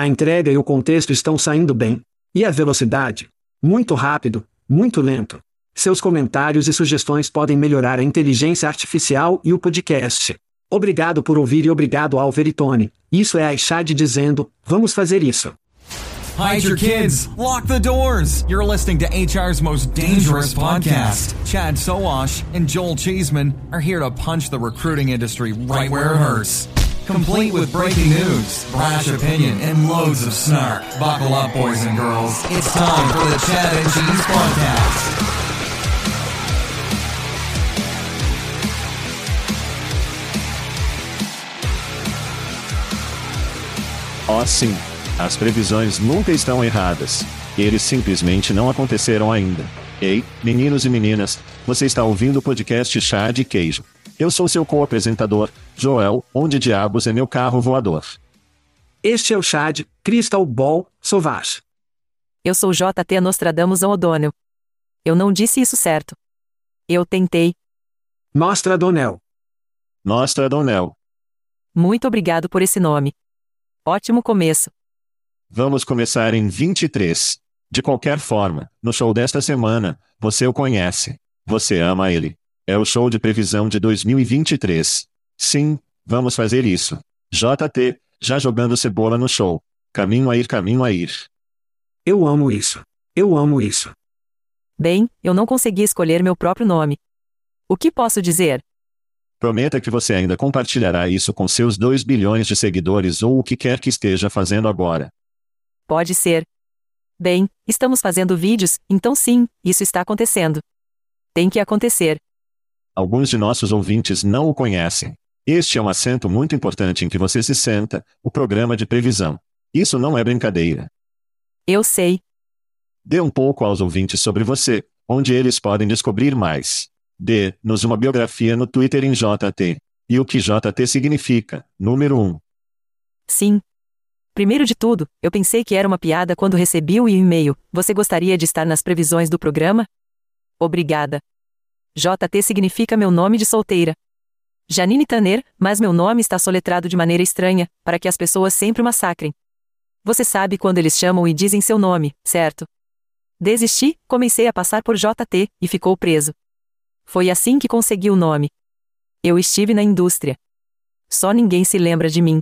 A entrega e o contexto estão saindo bem. E a velocidade? Muito rápido, muito lento. Seus comentários e sugestões podem melhorar a inteligência artificial e o podcast. Obrigado por ouvir e obrigado ao Veritone. Isso é a Chad dizendo: vamos fazer isso. Hide your kids. Lock the doors. You're listening to HR's most dangerous podcast. Chad Sowash and Joel Cheeseman are here to punch the recruiting industry right where it hurts. Complete with breaking news, brash opinion, and loads of snark. Buckle up, boys and girls. It's time for the Chad and Cheese Podcast. Oh, sim. As previsões nunca estão erradas. Eles simplesmente não aconteceram ainda. Ei, meninos e meninas, você está ouvindo o podcast Chá de Queijo. Eu sou seu co-apresentador, Joel, onde diabos é meu carro voador. Este é o Chad, Crystal Ball, Sauvage. Eu sou JT Nostradamus O'Donnell. Eu não disse isso certo. Eu tentei. Nostradonel. Nostradonel. Muito obrigado por esse nome. Ótimo começo. Vamos começar em 23. De qualquer forma, no show desta semana, você o conhece. Você ama ele. É o show de previsão de 2023. Sim, vamos fazer isso. JT, já jogando cebola no show. Caminho a ir, caminho a ir. Eu amo isso. Eu amo isso. Bem, eu não consegui escolher meu próprio nome. O que posso dizer? Prometa que você ainda compartilhará isso com seus 2 bilhões de seguidores ou o que quer que esteja fazendo agora. Pode ser. Bem, estamos fazendo vídeos, então sim, isso está acontecendo. Tem que acontecer. Alguns de nossos ouvintes não o conhecem. Este é um assento muito importante em que você se senta, o programa de previsão. Isso não é brincadeira. Eu sei. Dê um pouco aos ouvintes sobre você, onde eles podem descobrir mais. Dê-nos uma biografia no Twitter em JT. E o que JT significa, número 1. Um. Sim, Primeiro de tudo, eu pensei que era uma piada quando recebi o e-mail. Você gostaria de estar nas previsões do programa? Obrigada. JT significa meu nome de solteira. Janine Tanner, mas meu nome está soletrado de maneira estranha, para que as pessoas sempre massacrem. Você sabe quando eles chamam e dizem seu nome, certo? Desisti, comecei a passar por JT, e ficou preso. Foi assim que consegui o nome. Eu estive na indústria. Só ninguém se lembra de mim.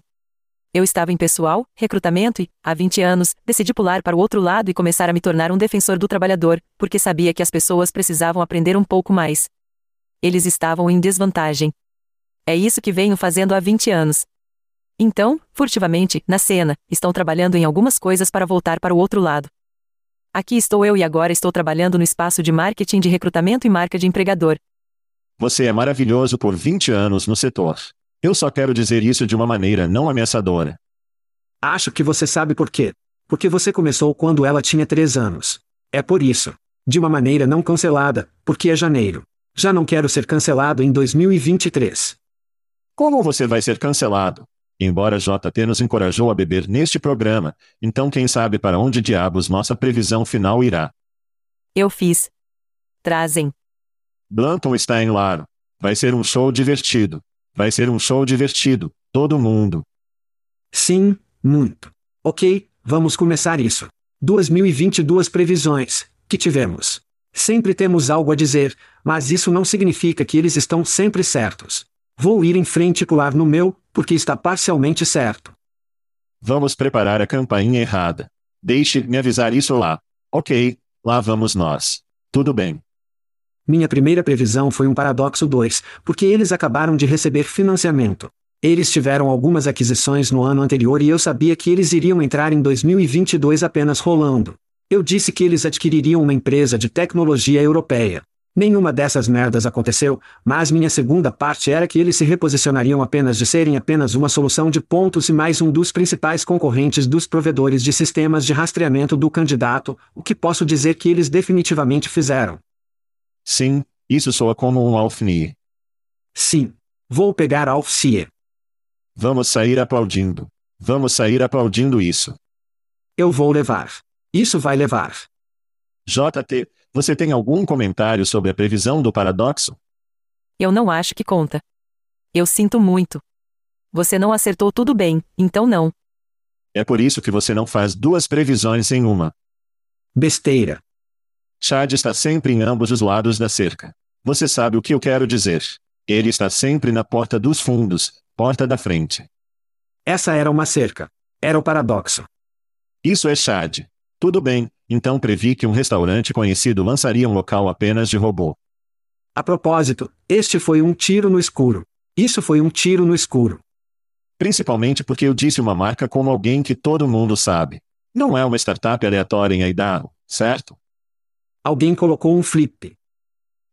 Eu estava em pessoal, recrutamento e, há 20 anos, decidi pular para o outro lado e começar a me tornar um defensor do trabalhador, porque sabia que as pessoas precisavam aprender um pouco mais. Eles estavam em desvantagem. É isso que venho fazendo há 20 anos. Então, furtivamente, na cena, estão trabalhando em algumas coisas para voltar para o outro lado. Aqui estou eu e agora estou trabalhando no espaço de marketing de recrutamento e marca de empregador. Você é maravilhoso por 20 anos no setor. Eu só quero dizer isso de uma maneira não ameaçadora. Acho que você sabe por quê. Porque você começou quando ela tinha três anos. É por isso. De uma maneira não cancelada, porque é janeiro. Já não quero ser cancelado em 2023. Como você vai ser cancelado? Embora JT nos encorajou a beber neste programa, então quem sabe para onde diabos nossa previsão final irá? Eu fiz. Trazem. Blanton está em Laro. Vai ser um show divertido. Vai ser um show divertido, todo mundo. Sim, muito. Ok, vamos começar isso. 2022 previsões que tivemos. Sempre temos algo a dizer, mas isso não significa que eles estão sempre certos. Vou ir em frente e pular no meu, porque está parcialmente certo. Vamos preparar a campainha errada. Deixe-me avisar isso lá. Ok, lá vamos nós. Tudo bem. Minha primeira previsão foi um paradoxo 2, porque eles acabaram de receber financiamento. Eles tiveram algumas aquisições no ano anterior e eu sabia que eles iriam entrar em 2022 apenas rolando. Eu disse que eles adquiririam uma empresa de tecnologia europeia. Nenhuma dessas merdas aconteceu, mas minha segunda parte era que eles se reposicionariam apenas de serem apenas uma solução de pontos e mais um dos principais concorrentes dos provedores de sistemas de rastreamento do candidato, o que posso dizer que eles definitivamente fizeram. Sim, isso soa como um Alfni. Sim. Vou pegar Alfcie. Vamos sair aplaudindo. Vamos sair aplaudindo isso. Eu vou levar. Isso vai levar. JT, você tem algum comentário sobre a previsão do paradoxo? Eu não acho que conta. Eu sinto muito. Você não acertou tudo bem, então não. É por isso que você não faz duas previsões em uma. Besteira. Chad está sempre em ambos os lados da cerca. Você sabe o que eu quero dizer. Ele está sempre na porta dos fundos, porta da frente. Essa era uma cerca. Era o paradoxo. Isso é Chad. Tudo bem, então previ que um restaurante conhecido lançaria um local apenas de robô. A propósito, este foi um tiro no escuro. Isso foi um tiro no escuro. Principalmente porque eu disse uma marca como alguém que todo mundo sabe. Não é uma startup aleatória em Idaho, certo? Alguém colocou um flip.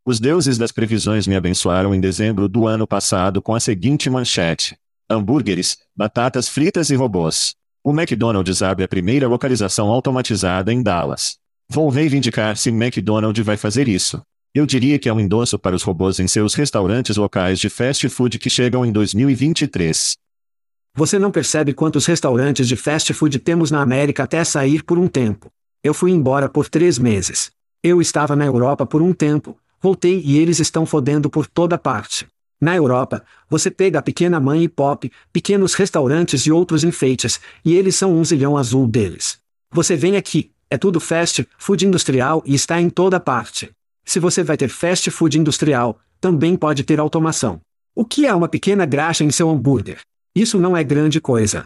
Os deuses das previsões me abençoaram em dezembro do ano passado com a seguinte manchete: hambúrgueres, batatas fritas e robôs. O McDonald's abre a primeira localização automatizada em Dallas. Vou reivindicar se McDonald's vai fazer isso. Eu diria que é um endosso para os robôs em seus restaurantes locais de fast food que chegam em 2023. Você não percebe quantos restaurantes de fast food temos na América até sair por um tempo. Eu fui embora por três meses. Eu estava na Europa por um tempo, voltei e eles estão fodendo por toda parte. Na Europa, você pega a pequena mãe e pop, pequenos restaurantes e outros enfeites, e eles são um zilhão azul deles. Você vem aqui, é tudo fast food industrial e está em toda parte. Se você vai ter fast food industrial, também pode ter automação. O que é uma pequena graxa em seu hambúrguer? Isso não é grande coisa.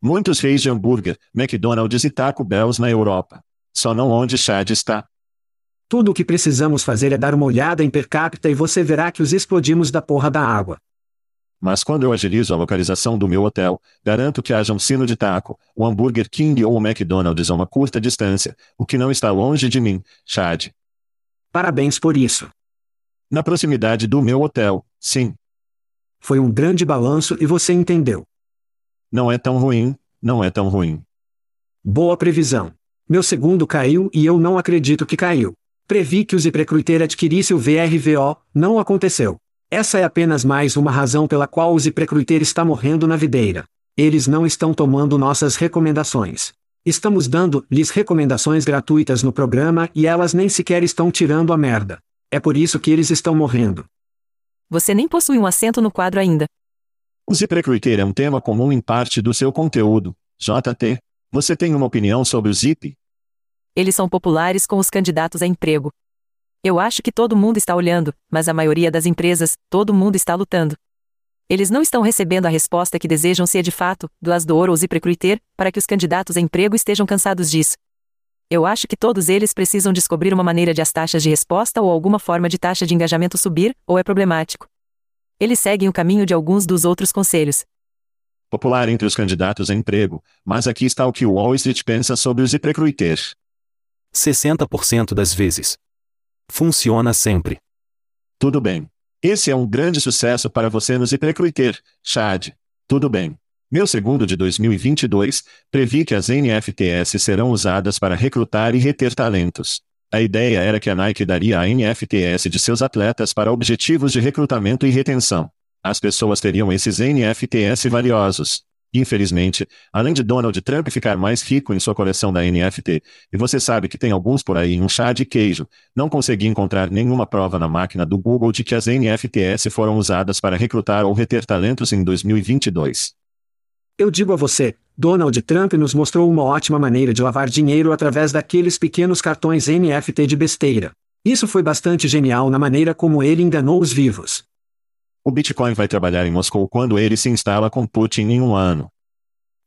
Muitos reis de hambúrguer, McDonald's e Taco Bells na Europa. Só não onde Chad está. Tudo o que precisamos fazer é dar uma olhada em per capita e você verá que os explodimos da porra da água. Mas quando eu agilizo a localização do meu hotel, garanto que haja um sino de taco, o Hambúrguer King ou o McDonald's a uma curta distância, o que não está longe de mim, Chad. Parabéns por isso. Na proximidade do meu hotel, sim. Foi um grande balanço e você entendeu. Não é tão ruim, não é tão ruim. Boa previsão. Meu segundo caiu e eu não acredito que caiu. Previ que o ZipRecruiter adquirisse o VRVO, não aconteceu. Essa é apenas mais uma razão pela qual o ZipRecruiter está morrendo na videira. Eles não estão tomando nossas recomendações. Estamos dando-lhes recomendações gratuitas no programa e elas nem sequer estão tirando a merda. É por isso que eles estão morrendo. Você nem possui um assento no quadro ainda. O ZipRecruiter é um tema comum em parte do seu conteúdo. JT, você tem uma opinião sobre o Zip? Eles são populares com os candidatos a emprego. Eu acho que todo mundo está olhando, mas a maioria das empresas, todo mundo está lutando. Eles não estão recebendo a resposta que desejam ser de fato, Glassdoor ou ZipRecruiter, para que os candidatos a emprego estejam cansados disso. Eu acho que todos eles precisam descobrir uma maneira de as taxas de resposta ou alguma forma de taxa de engajamento subir, ou é problemático. Eles seguem o caminho de alguns dos outros conselhos. Popular entre os candidatos a emprego, mas aqui está o que o Wall Street pensa sobre o ZipRecruiter. 60% das vezes. Funciona sempre. Tudo bem. Esse é um grande sucesso para você no ZipRecruiter, Chad. Tudo bem. Meu segundo de 2022, previ que as NFTs serão usadas para recrutar e reter talentos. A ideia era que a Nike daria a NFTs de seus atletas para objetivos de recrutamento e retenção. As pessoas teriam esses NFTs valiosos. Infelizmente, além de Donald Trump ficar mais rico em sua coleção da NFT, e você sabe que tem alguns por aí um chá de queijo, não consegui encontrar nenhuma prova na máquina do Google de que as NFTs foram usadas para recrutar ou reter talentos em 2022. Eu digo a você, Donald Trump nos mostrou uma ótima maneira de lavar dinheiro através daqueles pequenos cartões NFT de besteira. Isso foi bastante genial na maneira como ele enganou os vivos. O Bitcoin vai trabalhar em Moscou quando ele se instala com Putin em um ano.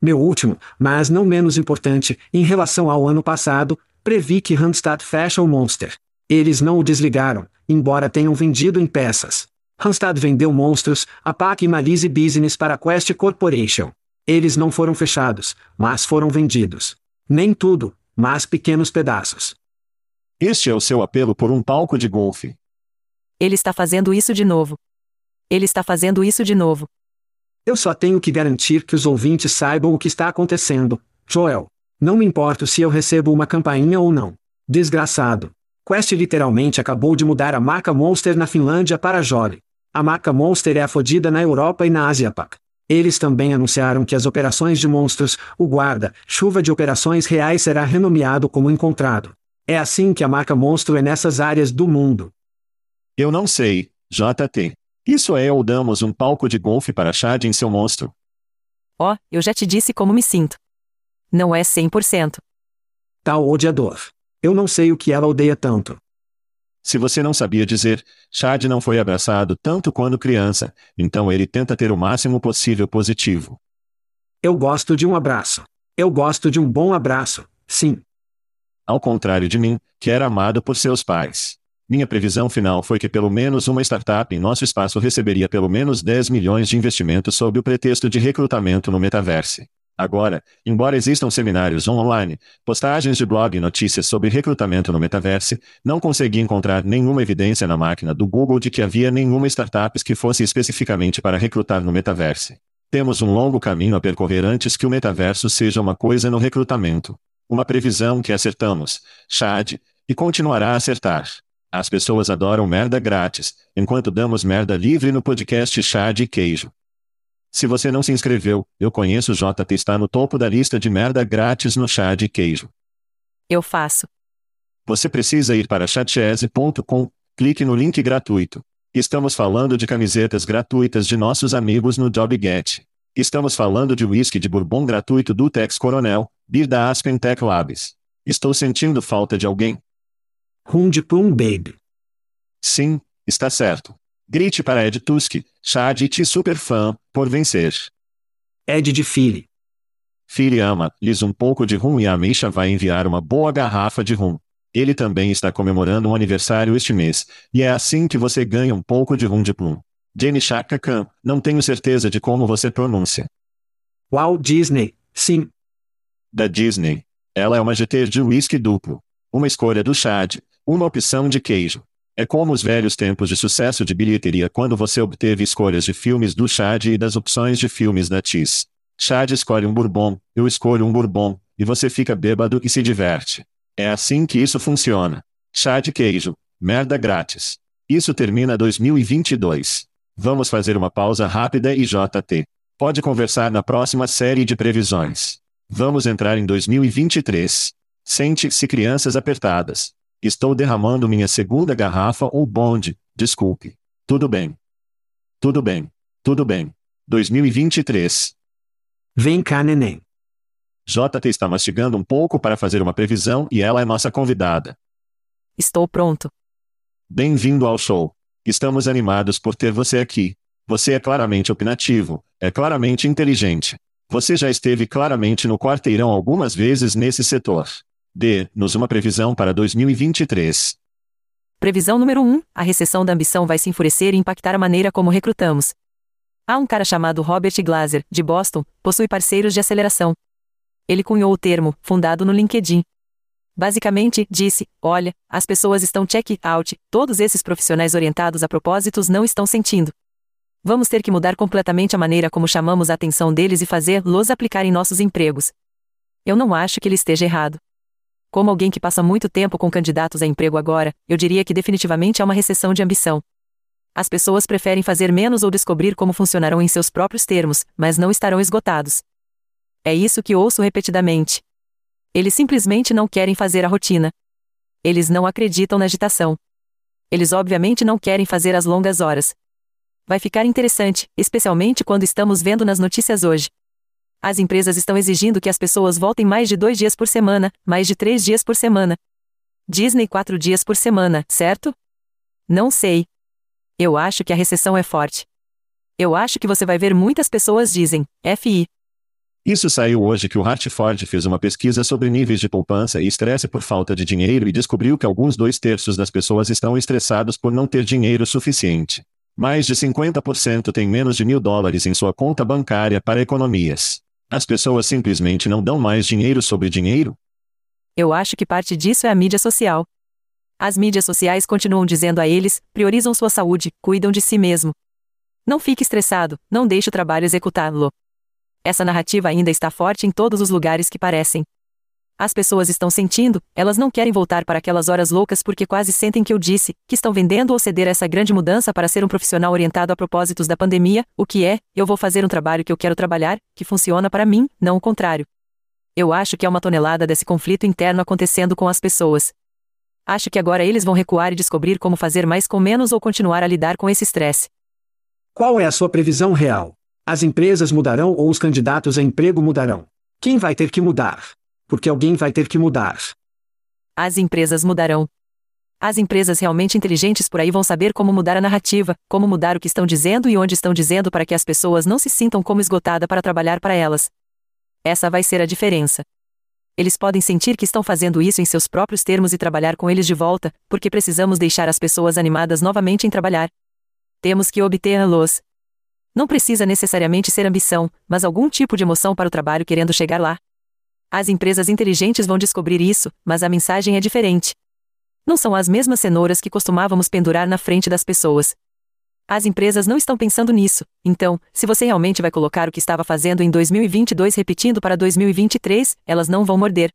Meu último, mas não menos importante, em relação ao ano passado, previ que Randstad fecha o Monster. Eles não o desligaram, embora tenham vendido em peças. Randstad vendeu monstros, a PAC e Malice Business para a Quest Corporation. Eles não foram fechados, mas foram vendidos. Nem tudo, mas pequenos pedaços. Este é o seu apelo por um palco de golfe. Ele está fazendo isso de novo. Ele está fazendo isso de novo. Eu só tenho que garantir que os ouvintes saibam o que está acontecendo, Joel. Não me importo se eu recebo uma campainha ou não. Desgraçado. Quest literalmente acabou de mudar a marca Monster na Finlândia para Jolly. A marca Monster é afodida na Europa e na Ásia Pac. Eles também anunciaram que as operações de monstros, o guarda, chuva de operações reais será renomeado como encontrado. É assim que a marca monstro é nessas áreas do mundo. Eu não sei, JT. Isso é ou damos um palco de golfe para Chad em seu monstro? Ó, oh, eu já te disse como me sinto. Não é 100%. Tal odiador. Eu não sei o que ela odeia tanto. Se você não sabia dizer, Chad não foi abraçado tanto quando criança, então ele tenta ter o máximo possível positivo. Eu gosto de um abraço. Eu gosto de um bom abraço, sim. Ao contrário de mim, que era amado por seus pais. Minha previsão final foi que pelo menos uma startup em nosso espaço receberia pelo menos 10 milhões de investimentos sob o pretexto de recrutamento no metaverse. Agora, embora existam seminários online, postagens de blog e notícias sobre recrutamento no metaverse, não consegui encontrar nenhuma evidência na máquina do Google de que havia nenhuma startup que fosse especificamente para recrutar no metaverse. Temos um longo caminho a percorrer antes que o metaverso seja uma coisa no recrutamento. Uma previsão que acertamos, Chad, e continuará a acertar. As pessoas adoram merda grátis, enquanto damos merda livre no podcast Chá de Queijo. Se você não se inscreveu, eu conheço o JT está no topo da lista de merda grátis no Chá de Queijo. Eu faço. Você precisa ir para chatchese.com, clique no link gratuito. Estamos falando de camisetas gratuitas de nossos amigos no JobGet. Estamos falando de whisky de bourbon gratuito do Tex Coronel, beer da Aspen Tech Labs. Estou sentindo falta de alguém. Rum de Plum Baby. Sim, está certo. Grite para Ed Tusk, Chad e super fã, por vencer. Ed de Philly. Philly ama, lhes um pouco de rum e a Misha vai enviar uma boa garrafa de rum. Ele também está comemorando um aniversário este mês, e é assim que você ganha um pouco de rum de plum. Jenny Chaka Khan, não tenho certeza de como você pronuncia. Walt Disney, sim. Da Disney. Ela é uma GT de whisky duplo. Uma escolha do Chad, uma opção de queijo. É como os velhos tempos de sucesso de bilheteria quando você obteve escolhas de filmes do Chad e das opções de filmes da Tis. Chad escolhe um bourbon, eu escolho um bourbon, e você fica bêbado e se diverte. É assim que isso funciona. Chad queijo, merda grátis. Isso termina 2022. Vamos fazer uma pausa rápida e JT. Pode conversar na próxima série de previsões. Vamos entrar em 2023. Sente-se crianças apertadas. Estou derramando minha segunda garrafa ou bonde, desculpe. Tudo bem. Tudo bem. Tudo bem. 2023. Vem cá, neném. JT está mastigando um pouco para fazer uma previsão e ela é nossa convidada. Estou pronto. Bem-vindo ao show. Estamos animados por ter você aqui. Você é claramente opinativo, é claramente inteligente. Você já esteve claramente no quarteirão algumas vezes nesse setor. Dê-nos uma previsão para 2023. Previsão número 1: A recessão da ambição vai se enfurecer e impactar a maneira como recrutamos. Há um cara chamado Robert Glaser, de Boston, possui parceiros de aceleração. Ele cunhou o termo, fundado no LinkedIn. Basicamente, disse: Olha, as pessoas estão check-out, todos esses profissionais orientados a propósitos não estão sentindo. Vamos ter que mudar completamente a maneira como chamamos a atenção deles e fazer-los aplicar em nossos empregos. Eu não acho que ele esteja errado. Como alguém que passa muito tempo com candidatos a emprego agora, eu diria que definitivamente há uma recessão de ambição. As pessoas preferem fazer menos ou descobrir como funcionarão em seus próprios termos, mas não estarão esgotados. É isso que ouço repetidamente. Eles simplesmente não querem fazer a rotina. Eles não acreditam na agitação. Eles obviamente não querem fazer as longas horas. Vai ficar interessante, especialmente quando estamos vendo nas notícias hoje. As empresas estão exigindo que as pessoas voltem mais de dois dias por semana, mais de três dias por semana. Disney quatro dias por semana, certo? Não sei. Eu acho que a recessão é forte. Eu acho que você vai ver muitas pessoas dizem, FI. Isso saiu hoje que o Hartford fez uma pesquisa sobre níveis de poupança e estresse por falta de dinheiro e descobriu que alguns dois terços das pessoas estão estressados por não ter dinheiro suficiente. Mais de 50% têm menos de mil dólares em sua conta bancária para economias. As pessoas simplesmente não dão mais dinheiro sobre dinheiro? Eu acho que parte disso é a mídia social. As mídias sociais continuam dizendo a eles: priorizam sua saúde, cuidam de si mesmo. Não fique estressado, não deixe o trabalho executá-lo. Essa narrativa ainda está forte em todos os lugares que parecem. As pessoas estão sentindo, elas não querem voltar para aquelas horas loucas porque quase sentem que eu disse, que estão vendendo ou ceder essa grande mudança para ser um profissional orientado a propósitos da pandemia, o que é, eu vou fazer um trabalho que eu quero trabalhar, que funciona para mim, não o contrário. Eu acho que há uma tonelada desse conflito interno acontecendo com as pessoas. Acho que agora eles vão recuar e descobrir como fazer mais com menos ou continuar a lidar com esse estresse. Qual é a sua previsão real? As empresas mudarão ou os candidatos a emprego mudarão? Quem vai ter que mudar? Porque alguém vai ter que mudar. As empresas mudarão. As empresas realmente inteligentes por aí vão saber como mudar a narrativa, como mudar o que estão dizendo e onde estão dizendo para que as pessoas não se sintam como esgotada para trabalhar para elas. Essa vai ser a diferença. Eles podem sentir que estão fazendo isso em seus próprios termos e trabalhar com eles de volta, porque precisamos deixar as pessoas animadas novamente em trabalhar. Temos que obter-los, não precisa necessariamente ser ambição, mas algum tipo de emoção para o trabalho querendo chegar lá. As empresas inteligentes vão descobrir isso, mas a mensagem é diferente. Não são as mesmas cenouras que costumávamos pendurar na frente das pessoas. As empresas não estão pensando nisso, então, se você realmente vai colocar o que estava fazendo em 2022 repetindo para 2023, elas não vão morder.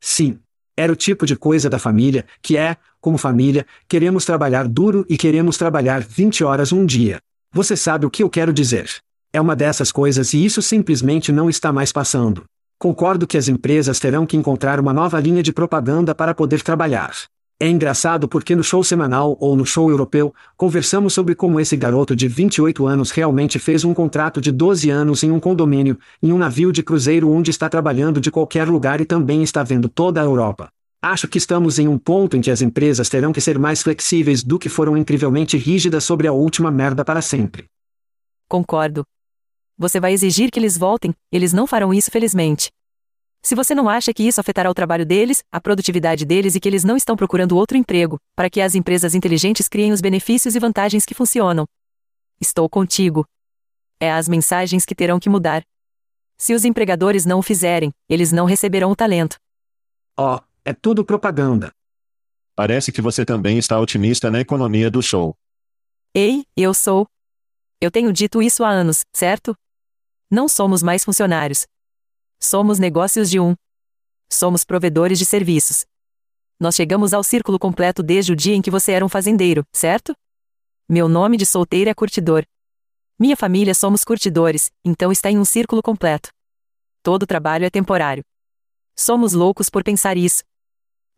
Sim. Era o tipo de coisa da família, que é, como família, queremos trabalhar duro e queremos trabalhar 20 horas um dia. Você sabe o que eu quero dizer. É uma dessas coisas e isso simplesmente não está mais passando. Concordo que as empresas terão que encontrar uma nova linha de propaganda para poder trabalhar. É engraçado porque no show semanal ou no show europeu, conversamos sobre como esse garoto de 28 anos realmente fez um contrato de 12 anos em um condomínio, em um navio de cruzeiro onde está trabalhando de qualquer lugar e também está vendo toda a Europa. Acho que estamos em um ponto em que as empresas terão que ser mais flexíveis do que foram incrivelmente rígidas sobre a última merda para sempre. Concordo. Você vai exigir que eles voltem, eles não farão isso felizmente. Se você não acha que isso afetará o trabalho deles, a produtividade deles e que eles não estão procurando outro emprego, para que as empresas inteligentes criem os benefícios e vantagens que funcionam. Estou contigo. É as mensagens que terão que mudar. Se os empregadores não o fizerem, eles não receberão o talento. Oh, é tudo propaganda. Parece que você também está otimista na economia do show. Ei, eu sou. Eu tenho dito isso há anos, certo? Não somos mais funcionários. Somos negócios de um. Somos provedores de serviços. Nós chegamos ao círculo completo desde o dia em que você era um fazendeiro, certo? Meu nome de solteiro é curtidor. Minha família somos curtidores, então está em um círculo completo. Todo trabalho é temporário. Somos loucos por pensar isso.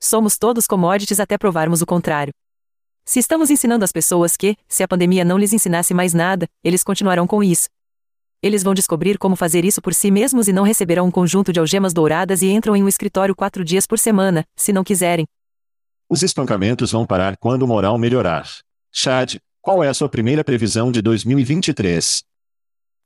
Somos todos commodities até provarmos o contrário. Se estamos ensinando as pessoas que, se a pandemia não lhes ensinasse mais nada, eles continuarão com isso. Eles vão descobrir como fazer isso por si mesmos e não receberão um conjunto de algemas douradas e entram em um escritório quatro dias por semana, se não quiserem. Os espancamentos vão parar quando o moral melhorar. Chad, qual é a sua primeira previsão de 2023?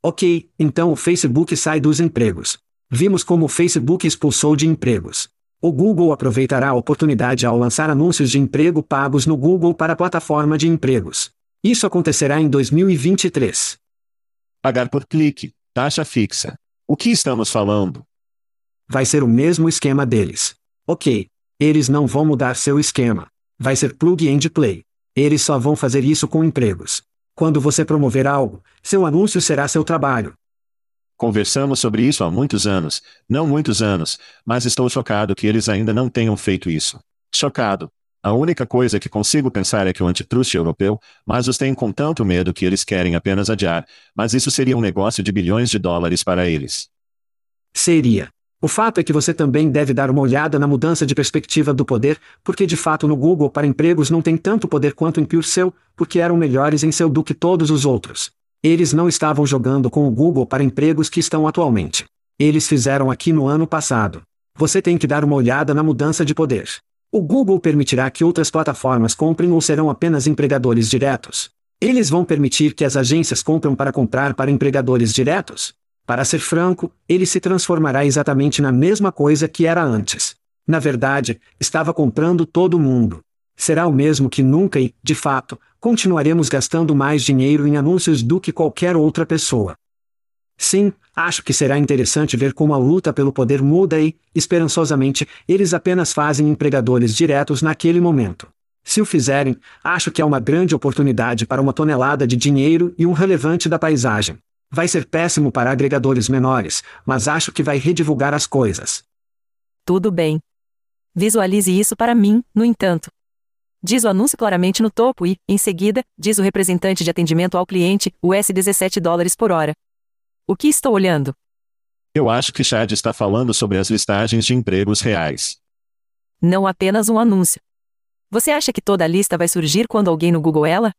Ok, então o Facebook sai dos empregos. Vimos como o Facebook expulsou de empregos. O Google aproveitará a oportunidade ao lançar anúncios de emprego pagos no Google para a plataforma de empregos. Isso acontecerá em 2023. Pagar por clique, taxa fixa. O que estamos falando? Vai ser o mesmo esquema deles. Ok. Eles não vão mudar seu esquema. Vai ser plug and play. Eles só vão fazer isso com empregos. Quando você promover algo, seu anúncio será seu trabalho. Conversamos sobre isso há muitos anos, não muitos anos, mas estou chocado que eles ainda não tenham feito isso. Chocado. A única coisa que consigo pensar é que o antitrust europeu, mas os tem com tanto medo que eles querem apenas adiar, mas isso seria um negócio de bilhões de dólares para eles. Seria. O fato é que você também deve dar uma olhada na mudança de perspectiva do poder, porque de fato no Google para empregos não tem tanto poder quanto em PureSell, porque eram melhores em seu do que todos os outros. Eles não estavam jogando com o Google para empregos que estão atualmente. Eles fizeram aqui no ano passado. Você tem que dar uma olhada na mudança de poder. O Google permitirá que outras plataformas comprem ou serão apenas empregadores diretos? Eles vão permitir que as agências compram para comprar para empregadores diretos? Para ser franco, ele se transformará exatamente na mesma coisa que era antes. Na verdade, estava comprando todo mundo. Será o mesmo que nunca e, de fato, continuaremos gastando mais dinheiro em anúncios do que qualquer outra pessoa. Sim, acho que será interessante ver como a luta pelo poder muda e, esperançosamente, eles apenas fazem empregadores diretos naquele momento. Se o fizerem, acho que é uma grande oportunidade para uma tonelada de dinheiro e um relevante da paisagem. Vai ser péssimo para agregadores menores, mas acho que vai redivulgar as coisas. Tudo bem. Visualize isso para mim, no entanto. Diz o anúncio claramente no topo e, em seguida, diz o representante de atendimento ao cliente, US 17 dólares por hora. O que estou olhando? Eu acho que Chad está falando sobre as listagens de empregos reais. Não apenas um anúncio. Você acha que toda a lista vai surgir quando alguém no Google ela?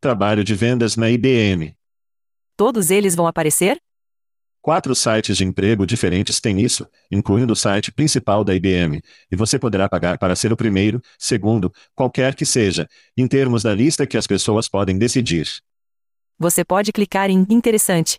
Trabalho de vendas na IBM. Todos eles vão aparecer? Quatro sites de emprego diferentes têm isso, incluindo o site principal da IBM, e você poderá pagar para ser o primeiro, segundo, qualquer que seja, em termos da lista que as pessoas podem decidir. Você pode clicar em Interessante.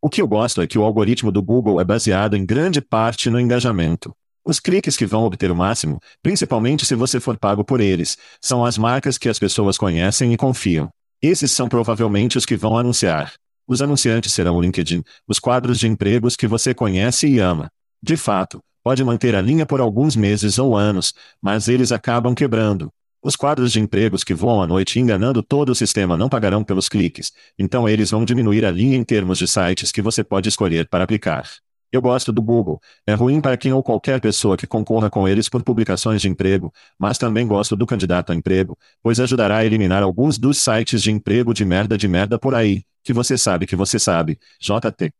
O que eu gosto é que o algoritmo do Google é baseado em grande parte no engajamento. Os cliques que vão obter o máximo, principalmente se você for pago por eles, são as marcas que as pessoas conhecem e confiam. Esses são provavelmente os que vão anunciar. Os anunciantes serão o LinkedIn, os quadros de empregos que você conhece e ama. De fato, pode manter a linha por alguns meses ou anos, mas eles acabam quebrando. Os quadros de empregos que voam à noite enganando todo o sistema não pagarão pelos cliques, então eles vão diminuir a linha em termos de sites que você pode escolher para aplicar. Eu gosto do Google. É ruim para quem ou qualquer pessoa que concorra com eles por publicações de emprego, mas também gosto do candidato a emprego, pois ajudará a eliminar alguns dos sites de emprego de merda de merda por aí, que você sabe que você sabe, JT.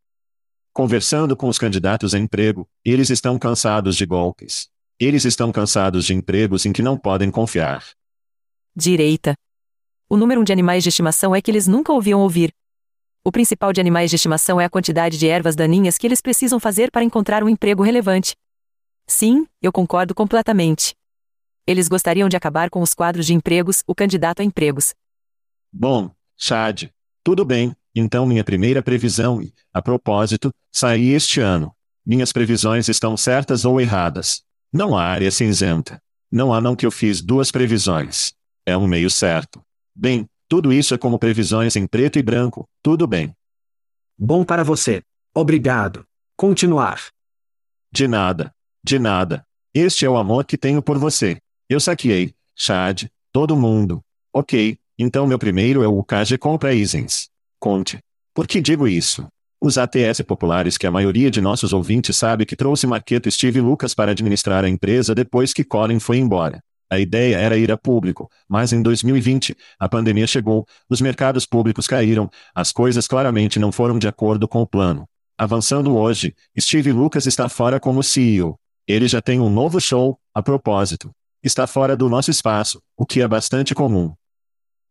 Conversando com os candidatos a emprego, eles estão cansados de golpes. Eles estão cansados de empregos em que não podem confiar. Direita. O número de animais de estimação é que eles nunca ouviam ouvir. O principal de animais de estimação é a quantidade de ervas daninhas que eles precisam fazer para encontrar um emprego relevante. Sim, eu concordo completamente. Eles gostariam de acabar com os quadros de empregos, o candidato a empregos. Bom, Chad, tudo bem, então minha primeira previsão e, a propósito, saí este ano. Minhas previsões estão certas ou erradas. Não há área cinzenta. Não há não que eu fiz duas previsões. É um meio certo. Bem, tudo isso é como previsões em preto e branco, tudo bem. Bom para você. Obrigado. Continuar. De nada. De nada. Este é o amor que tenho por você. Eu saqueei, Chad, todo mundo. Ok, então meu primeiro é o UKG Compra Isens. Conte. Por que digo isso? Os ATS populares que a maioria de nossos ouvintes sabe que trouxe Marqueto Steve Lucas para administrar a empresa depois que Colin foi embora. A ideia era ir a público, mas em 2020, a pandemia chegou, os mercados públicos caíram, as coisas claramente não foram de acordo com o plano. Avançando hoje, Steve Lucas está fora como CEO. Ele já tem um novo show, a propósito. Está fora do nosso espaço, o que é bastante comum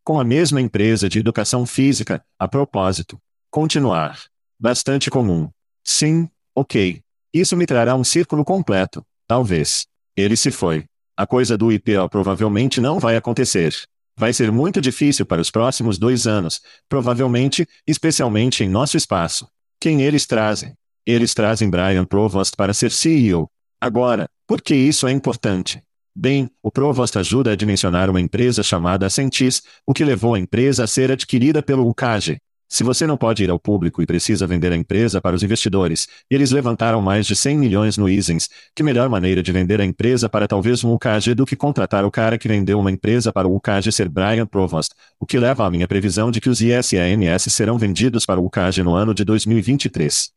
com a mesma empresa de educação física, a propósito. Continuar. Bastante comum. Sim, ok. Isso me trará um círculo completo, talvez. Ele se foi. A coisa do IPO provavelmente não vai acontecer. Vai ser muito difícil para os próximos dois anos, provavelmente, especialmente em nosso espaço. Quem eles trazem? Eles trazem Brian Provost para ser CEO. Agora, por que isso é importante? Bem, o Provost ajuda a dimensionar uma empresa chamada Sentis, o que levou a empresa a ser adquirida pelo UCAGE. Se você não pode ir ao público e precisa vender a empresa para os investidores, eles levantaram mais de 100 milhões no Isens. Que melhor maneira de vender a empresa para talvez um UCAGE do que contratar o cara que vendeu uma empresa para o UCAGE ser Brian Provost, o que leva à minha previsão de que os ISANS serão vendidos para o UCAGE no ano de 2023.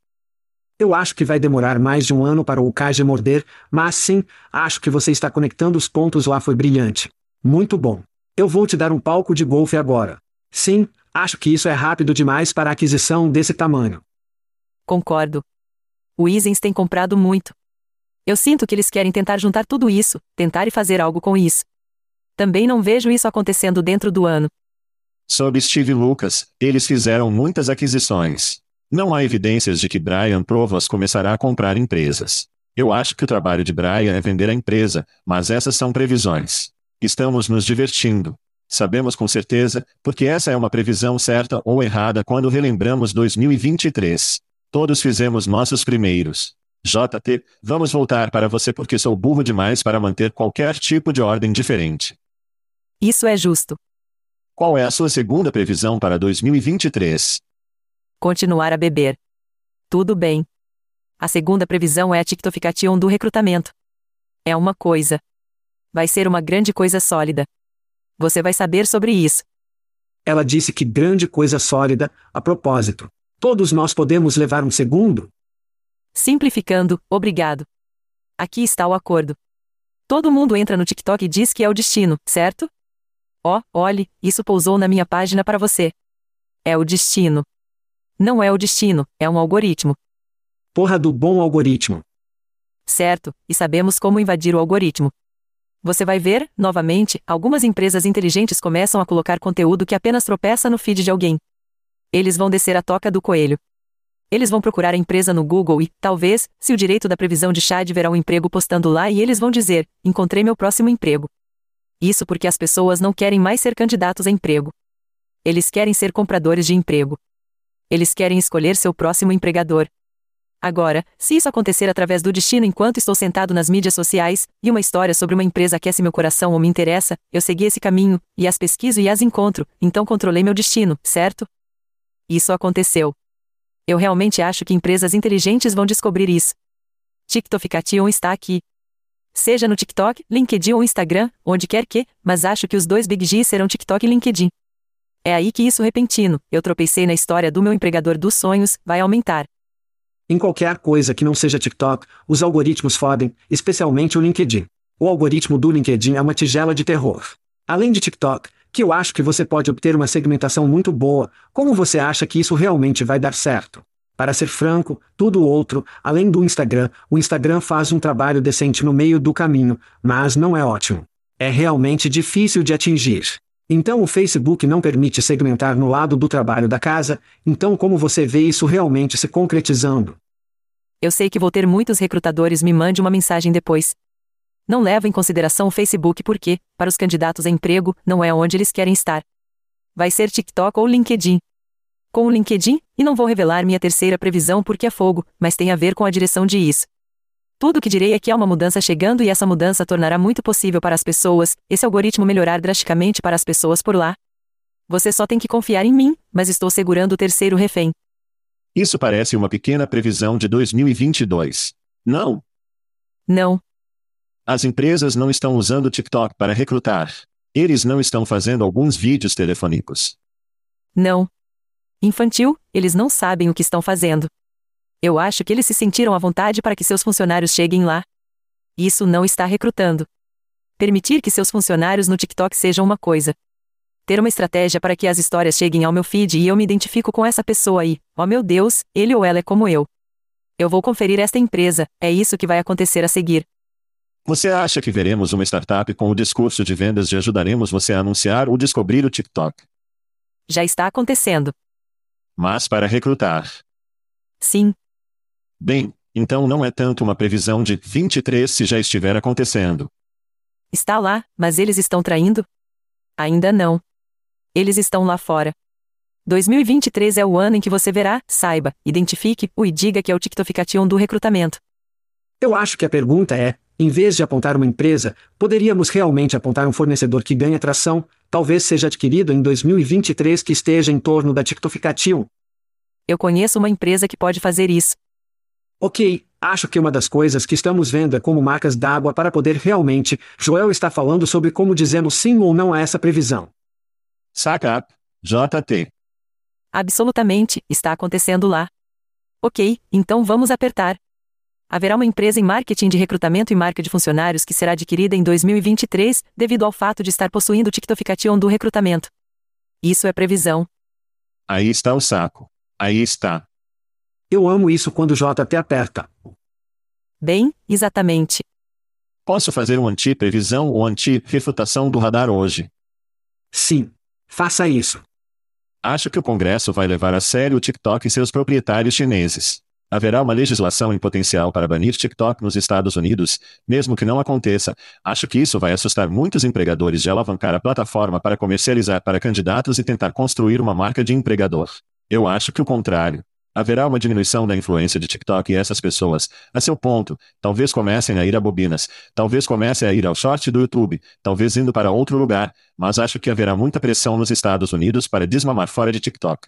Eu acho que vai demorar mais de um ano para o Kaji morder, mas sim, acho que você está conectando os pontos lá foi brilhante. Muito bom. Eu vou te dar um palco de golfe agora. Sim, acho que isso é rápido demais para a aquisição desse tamanho. Concordo. O Isens tem comprado muito. Eu sinto que eles querem tentar juntar tudo isso, tentar e fazer algo com isso. Também não vejo isso acontecendo dentro do ano. Sob Steve Lucas, eles fizeram muitas aquisições. Não há evidências de que Brian Provos começará a comprar empresas. Eu acho que o trabalho de Brian é vender a empresa, mas essas são previsões. Estamos nos divertindo. Sabemos com certeza, porque essa é uma previsão certa ou errada quando relembramos 2023. Todos fizemos nossos primeiros. JT, vamos voltar para você porque sou burro demais para manter qualquer tipo de ordem diferente. Isso é justo. Qual é a sua segunda previsão para 2023? Continuar a beber. Tudo bem. A segunda previsão é a tictofication do recrutamento. É uma coisa. Vai ser uma grande coisa sólida. Você vai saber sobre isso. Ela disse que grande coisa sólida, a propósito. Todos nós podemos levar um segundo? Simplificando, obrigado. Aqui está o acordo. Todo mundo entra no TikTok e diz que é o destino, certo? Ó, oh, olhe, isso pousou na minha página para você. É o destino. Não é o destino, é um algoritmo. Porra do bom algoritmo. Certo, e sabemos como invadir o algoritmo. Você vai ver, novamente, algumas empresas inteligentes começam a colocar conteúdo que apenas tropeça no feed de alguém. Eles vão descer a toca do coelho. Eles vão procurar a empresa no Google e, talvez, se o direito da previsão de Chad verá um emprego postando lá e eles vão dizer: Encontrei meu próximo emprego. Isso porque as pessoas não querem mais ser candidatos a emprego. Eles querem ser compradores de emprego. Eles querem escolher seu próximo empregador. Agora, se isso acontecer através do destino enquanto estou sentado nas mídias sociais, e uma história sobre uma empresa aquece meu coração ou me interessa, eu segui esse caminho, e as pesquiso e as encontro, então controlei meu destino, certo? Isso aconteceu. Eu realmente acho que empresas inteligentes vão descobrir isso. TikTofication está aqui. Seja no TikTok, LinkedIn ou Instagram, onde quer que, mas acho que os dois Big G serão TikTok e LinkedIn. É aí que isso repentino, eu tropecei na história do meu empregador dos sonhos, vai aumentar. Em qualquer coisa que não seja TikTok, os algoritmos fodem, especialmente o LinkedIn. O algoritmo do LinkedIn é uma tigela de terror. Além de TikTok, que eu acho que você pode obter uma segmentação muito boa, como você acha que isso realmente vai dar certo? Para ser franco, tudo outro, além do Instagram, o Instagram faz um trabalho decente no meio do caminho, mas não é ótimo. É realmente difícil de atingir. Então o Facebook não permite segmentar no lado do trabalho da casa, então como você vê isso realmente se concretizando? Eu sei que vou ter muitos recrutadores me mande uma mensagem depois, não leva em consideração o Facebook porque, para os candidatos a emprego, não é onde eles querem estar. Vai ser TikTok ou LinkedIn. Com o LinkedIn, e não vou revelar minha terceira previsão porque é fogo, mas tem a ver com a direção de isso. Tudo o que direi é que há uma mudança chegando e essa mudança tornará muito possível para as pessoas, esse algoritmo melhorar drasticamente para as pessoas por lá. Você só tem que confiar em mim, mas estou segurando o terceiro refém. Isso parece uma pequena previsão de 2022. Não? Não, as empresas não estão usando o TikTok para recrutar. Eles não estão fazendo alguns vídeos telefônicos. Não. Infantil, eles não sabem o que estão fazendo. Eu acho que eles se sentiram à vontade para que seus funcionários cheguem lá. Isso não está recrutando. Permitir que seus funcionários no TikTok sejam uma coisa. Ter uma estratégia para que as histórias cheguem ao meu feed e eu me identifico com essa pessoa aí. Oh meu Deus, ele ou ela é como eu. Eu vou conferir esta empresa, é isso que vai acontecer a seguir. Você acha que veremos uma startup com o discurso de vendas de ajudaremos você a anunciar ou descobrir o TikTok? Já está acontecendo. Mas para recrutar. Sim. Bem, então não é tanto uma previsão de 23 se já estiver acontecendo. Está lá, mas eles estão traindo? Ainda não. Eles estão lá fora. 2023 é o ano em que você verá, saiba, identifique o e diga que é o TikTofication do recrutamento. Eu acho que a pergunta é: em vez de apontar uma empresa, poderíamos realmente apontar um fornecedor que ganha tração, talvez seja adquirido em 2023 que esteja em torno da TikTofication. Eu conheço uma empresa que pode fazer isso. Ok, acho que uma das coisas que estamos vendo é como marcas d'água para poder realmente. Joel está falando sobre como dizemos sim ou não a essa previsão. Saca, JT. Absolutamente, está acontecendo lá. Ok, então vamos apertar. Haverá uma empresa em marketing de recrutamento e marca de funcionários que será adquirida em 2023, devido ao fato de estar possuindo o Tictofication do recrutamento. Isso é previsão. Aí está o saco. Aí está. Eu amo isso quando J te aperta. Bem, exatamente. Posso fazer uma anti-previsão ou anti-refutação do radar hoje. Sim. Faça isso. Acho que o Congresso vai levar a sério o TikTok e seus proprietários chineses. Haverá uma legislação em potencial para banir TikTok nos Estados Unidos, mesmo que não aconteça. Acho que isso vai assustar muitos empregadores de alavancar a plataforma para comercializar para candidatos e tentar construir uma marca de empregador. Eu acho que o contrário. Haverá uma diminuição da influência de TikTok e essas pessoas, a seu ponto, talvez comecem a ir a bobinas, talvez comecem a ir ao short do YouTube, talvez indo para outro lugar, mas acho que haverá muita pressão nos Estados Unidos para desmamar fora de TikTok.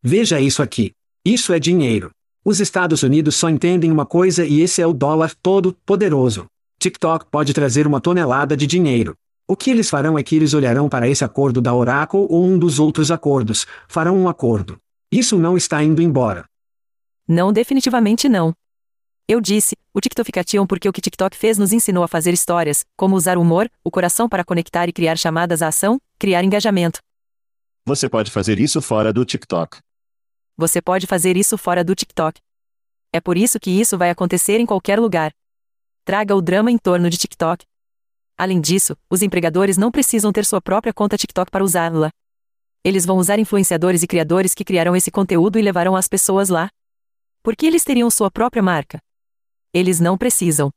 Veja isso aqui. Isso é dinheiro. Os Estados Unidos só entendem uma coisa e esse é o dólar todo poderoso. TikTok pode trazer uma tonelada de dinheiro. O que eles farão é que eles olharão para esse acordo da Oracle ou um dos outros acordos, farão um acordo. Isso não está indo embora. Não, definitivamente não. Eu disse, o TikToficatiam porque o que TikTok fez nos ensinou a fazer histórias, como usar o humor, o coração para conectar e criar chamadas à ação, criar engajamento. Você pode fazer isso fora do TikTok. Você pode fazer isso fora do TikTok. É por isso que isso vai acontecer em qualquer lugar. Traga o drama em torno de TikTok. Além disso, os empregadores não precisam ter sua própria conta TikTok para usá-la. Eles vão usar influenciadores e criadores que criarão esse conteúdo e levarão as pessoas lá. Por que eles teriam sua própria marca? Eles não precisam.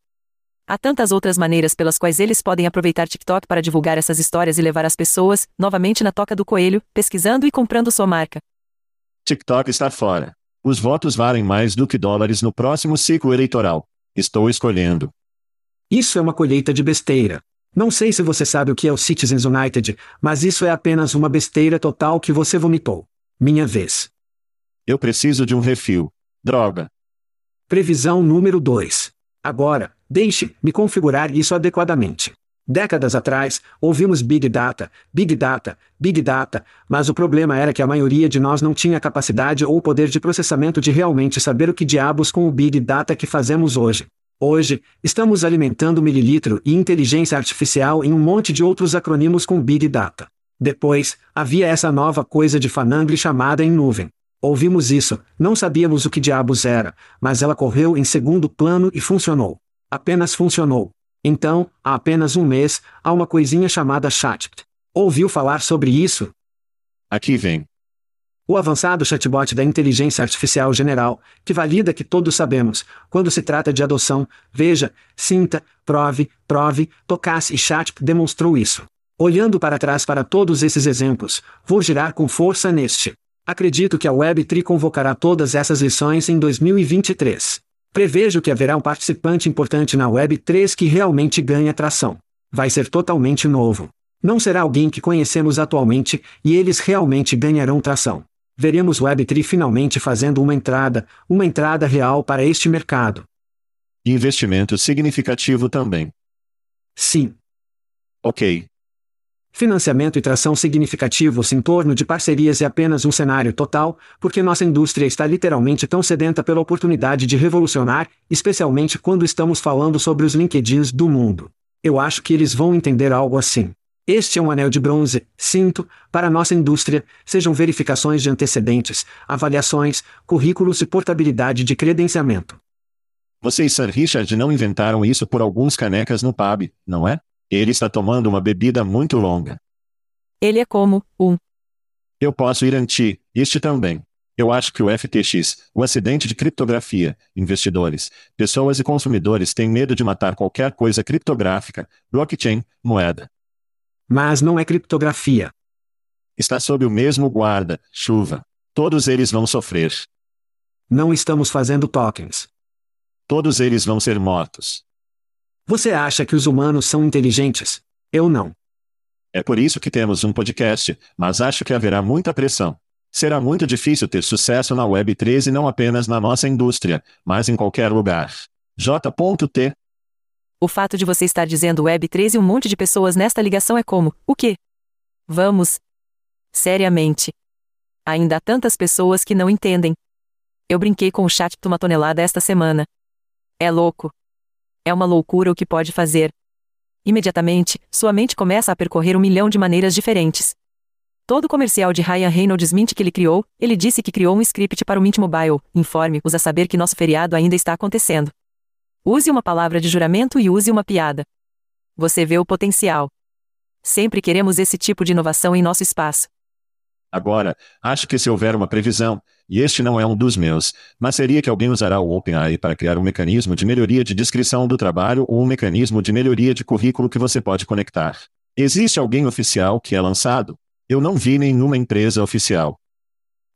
Há tantas outras maneiras pelas quais eles podem aproveitar TikTok para divulgar essas histórias e levar as pessoas, novamente na toca do coelho, pesquisando e comprando sua marca. TikTok está fora. Os votos valem mais do que dólares no próximo ciclo eleitoral. Estou escolhendo. Isso é uma colheita de besteira. Não sei se você sabe o que é o Citizens United, mas isso é apenas uma besteira total que você vomitou. Minha vez. Eu preciso de um refil. Droga. Previsão número 2. Agora, deixe-me configurar isso adequadamente. Décadas atrás, ouvimos Big Data, Big Data, Big Data, mas o problema era que a maioria de nós não tinha capacidade ou poder de processamento de realmente saber o que diabos com o Big Data que fazemos hoje. Hoje, estamos alimentando mililitro e inteligência artificial em um monte de outros acrônimos com Big Data. Depois, havia essa nova coisa de fanangle chamada em nuvem. Ouvimos isso, não sabíamos o que diabos era, mas ela correu em segundo plano e funcionou. Apenas funcionou. Então, há apenas um mês, há uma coisinha chamada chat. Ouviu falar sobre isso? Aqui vem. O avançado chatbot da inteligência artificial general, que valida que todos sabemos, quando se trata de adoção, veja, sinta, prove, prove, tocasse e chat demonstrou isso. Olhando para trás para todos esses exemplos, vou girar com força neste. Acredito que a Web3 convocará todas essas lições em 2023. Prevejo que haverá um participante importante na Web3 que realmente ganha tração. Vai ser totalmente novo. Não será alguém que conhecemos atualmente, e eles realmente ganharão tração. Veremos Web3 finalmente fazendo uma entrada, uma entrada real para este mercado. Investimento significativo também. Sim. Ok, Financiamento e tração significativos em torno de parcerias é apenas um cenário total, porque nossa indústria está literalmente tão sedenta pela oportunidade de revolucionar, especialmente quando estamos falando sobre os LinkedIns do mundo. Eu acho que eles vão entender algo assim. Este é um anel de bronze, sinto, para nossa indústria, sejam verificações de antecedentes, avaliações, currículos e portabilidade de credenciamento. Você e Sir Richard não inventaram isso por alguns canecas no pub, não é? Ele está tomando uma bebida muito longa. Ele é como, um. Eu posso ir anti, este também. Eu acho que o FTX, o acidente de criptografia, investidores, pessoas e consumidores têm medo de matar qualquer coisa criptográfica, blockchain, moeda. Mas não é criptografia. Está sob o mesmo guarda, chuva. Todos eles vão sofrer. Não estamos fazendo tokens. Todos eles vão ser mortos. Você acha que os humanos são inteligentes? Eu não. É por isso que temos um podcast, mas acho que haverá muita pressão. Será muito difícil ter sucesso na Web3 e não apenas na nossa indústria, mas em qualquer lugar. J.T. O fato de você estar dizendo Web3 e um monte de pessoas nesta ligação é como, o quê? Vamos. Seriamente. Ainda há tantas pessoas que não entendem. Eu brinquei com o chat de uma tonelada esta semana. É louco. É uma loucura o que pode fazer. Imediatamente, sua mente começa a percorrer um milhão de maneiras diferentes. Todo comercial de Ryan Reynolds Mint que ele criou, ele disse que criou um script para o Mint Mobile. Informe-os a saber que nosso feriado ainda está acontecendo. Use uma palavra de juramento e use uma piada. Você vê o potencial. Sempre queremos esse tipo de inovação em nosso espaço. Agora, acho que se houver uma previsão, e este não é um dos meus, mas seria que alguém usará o OpenAI para criar um mecanismo de melhoria de descrição do trabalho ou um mecanismo de melhoria de currículo que você pode conectar. Existe alguém oficial que é lançado? Eu não vi nenhuma empresa oficial.